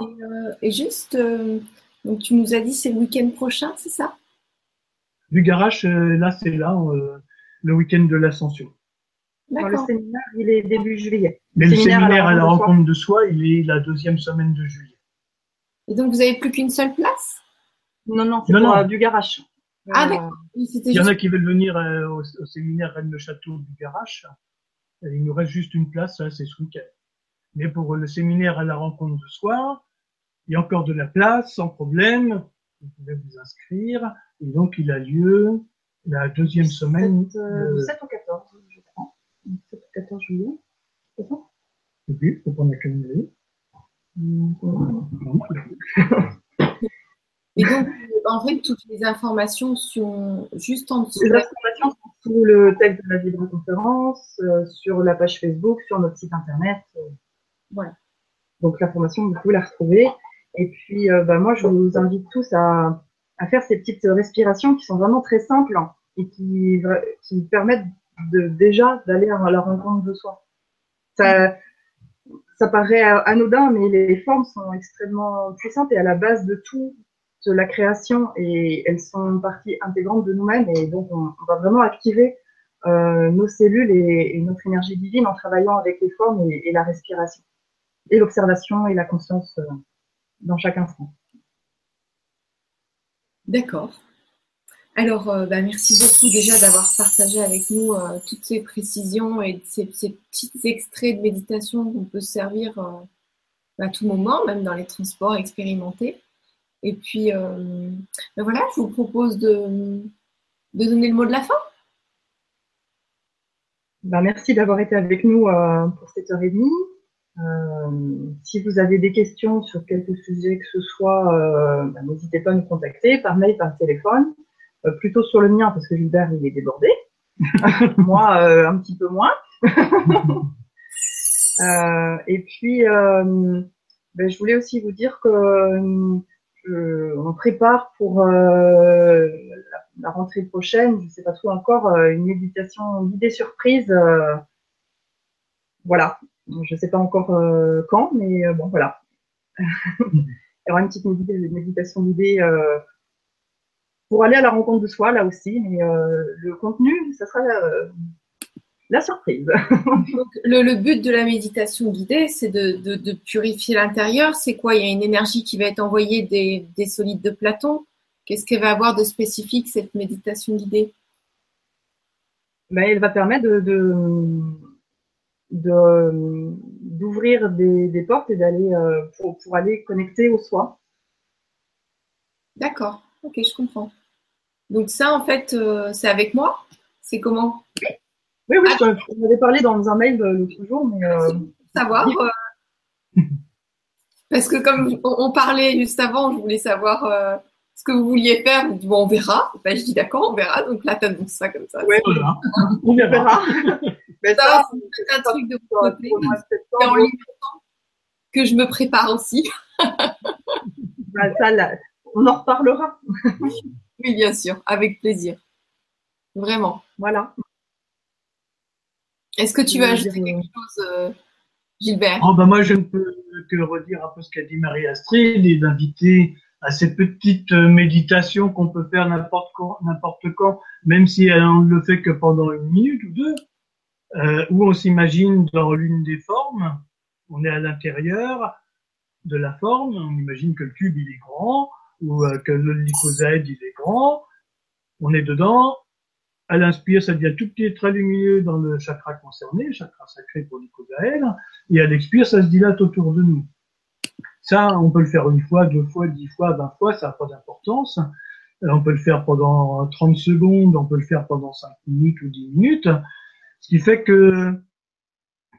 euh, juste, euh, donc tu nous as dit c'est le week-end prochain, c'est ça? Du garage, euh, là c'est là, le week-end de l'ascension. Le séminaire, il est début juillet. Mais le séminaire, à la, rencontre, de, soi. il est la deuxième semaine de juillet. Et donc vous n'avez plus qu'une seule place? Non, non, c'est pour du garage. Ah, d'accord. Il y en a qui veulent venir euh, au, séminaire Rennes-le-Château du Garache. Il nous reste juste une place, c'est ce week-end. Mais pour le séminaire à la rencontre de soir, il y a encore de la place, sans problème. Vous pouvez vous inscrire. Et donc, il a lieu la deuxième semaine. 7, euh, 7 au 14, je crois. 7 au 14 juillet. C'est ça? Oui, faut qu'on a qu'une Et donc, en fait, toutes les informations sont juste en dessous. Les informations sont sous le texte de la vidéoconférence, euh, sur la page Facebook, sur notre site internet. euh. Voilà. Donc l'information, vous pouvez la retrouver. Et puis, euh, bah, moi, je vous invite tous à, à faire ces petites respirations qui sont vraiment très simples et qui, qui permettent de, déjà d'aller à la rencontre de soi. Ça, ça paraît anodin, mais les formes sont extrêmement puissantes et à la base de tout la création et elles sont partie intégrante de nous-mêmes et donc on, va vraiment activer euh, nos cellules et, notre énergie divine en travaillant avec les formes et, la respiration et l'observation et la conscience euh, dans chaque instant. D'accord. Alors, euh, bah, merci beaucoup déjà d'avoir partagé avec nous toutes ces précisions et ces, petits extraits de méditation qu'on peut se servir à tout moment, même dans les transports expérimentés. Et puis, euh, ben voilà, je vous propose de, de donner le mot de la fin. Bah, merci d'avoir été avec nous euh, pour cette heure et demie. Euh, si vous avez des questions sur quelque sujet que ce soit, bah, n'hésitez pas à nous contacter par mail, par téléphone. Plutôt sur le mien parce que Gilbert il est débordé. Moi un petit peu moins. Et puis ben, je voulais aussi vous dire que on prépare pour euh, la, rentrée prochaine, je ne sais pas trop encore, euh, une méditation guidée surprise. euh, voilà, je ne sais pas encore quand, mais bon voilà. Il y aura une petite médita- méditation guidée pour aller à la rencontre de soi là aussi, mais le contenu, ça sera la surprise. Donc, le, le but de la méditation guidée, c'est de, de- de purifier l'intérieur. C'est quoi? Il y a une énergie qui va être envoyée des, des solides de Platon. Qu'est-ce qu'elle va avoir de spécifique, cette méditation guidée? Ben, elle va permettre de, d'ouvrir des, des portes et d'aller euh, pour, pour aller connecter au soi. D'accord, ok, je comprends. Donc ça, en fait, euh, c'est avec moi? C'est comment? Oui, oui, je- on avait parlé dans un mail euh, l'autre jour, mais euh, Savoir euh, Parce que comme on, on parlait juste avant, je voulais savoir euh, ce que vous vouliez faire. Vous dites, bon, on verra. Ben, je dis d'accord, on verra. Donc là, t'annonces ça comme ça. Ouais. Voilà. on verra. Mais Ça, ça, c'est un truc de ligne que je me prépare aussi. ben, ça, là, on en reparlera. Oui, bien sûr, avec plaisir. Vraiment. Voilà. Est-ce que tu veux veux ajouter dire, quelque chose, euh, Gilbert? Oh, ben moi, je ne peux que redire un peu ce qu'a dit Marie-Astrid et d'inviter à ces petites euh, méditations qu'on peut faire n'importe quand, n'importe quand, même si on ne le fait que pendant une minute ou deux, euh, où on s'imagine dans l'une des formes, on est à l'intérieur de la forme, on imagine que le cube il est grand, ou euh, que le lycosaède il est grand, on est dedans, à l'inspire, ça devient tout petit, très lumineux dans le chakra concerné, chakra sacré pour l'icosaèdre, et à l'expire, ça se dilate autour de nous. Ça, on peut le faire une fois, deux fois, dix fois, vingt fois, ça n'a pas d'importance. On peut le faire pendant 30 secondes, on peut le faire pendant 5 minutes ou 10 minutes. Ce qui fait que,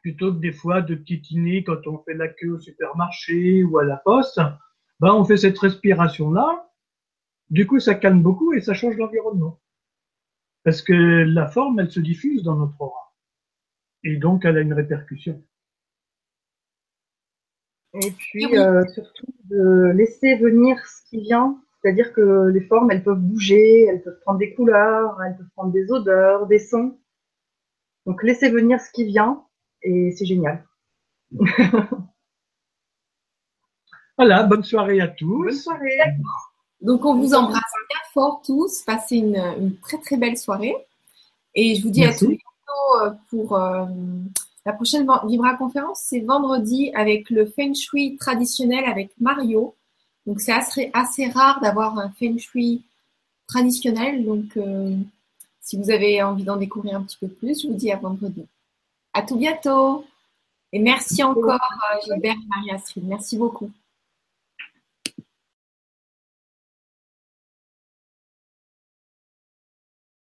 plutôt que des fois de titiner quand on fait la queue au supermarché ou à la poste, ben on fait cette respiration-là. Du coup, ça calme beaucoup et ça change l'environnement. Parce que la forme, elle se diffuse dans notre aura. Et donc, elle a une répercussion. Et puis, Oui. euh, surtout, de laisser venir ce qui vient. C'est-à-dire que les formes, elles peuvent bouger, elles peuvent prendre des couleurs, elles peuvent prendre des odeurs, des sons. Donc, laissez venir ce qui vient et c'est génial. Voilà, bonne soirée à Bonne tous. soirée. Donc, on vous embrasse bien fort tous. Passez une, une très très belle soirée. Et je vous dis Merci. à tout bientôt euh, pour euh, la prochaine Vibra conférence. C'est vendredi avec le Feng Shui traditionnel avec Mario. Donc, c'est assez, assez rare d'avoir un Feng Shui traditionnel. Donc, euh, si vous avez envie d'en découvrir un petit peu plus, je vous dis à vendredi. À tout bientôt. Et merci encore, Gilbert et Marie-Astrid. Merci beaucoup.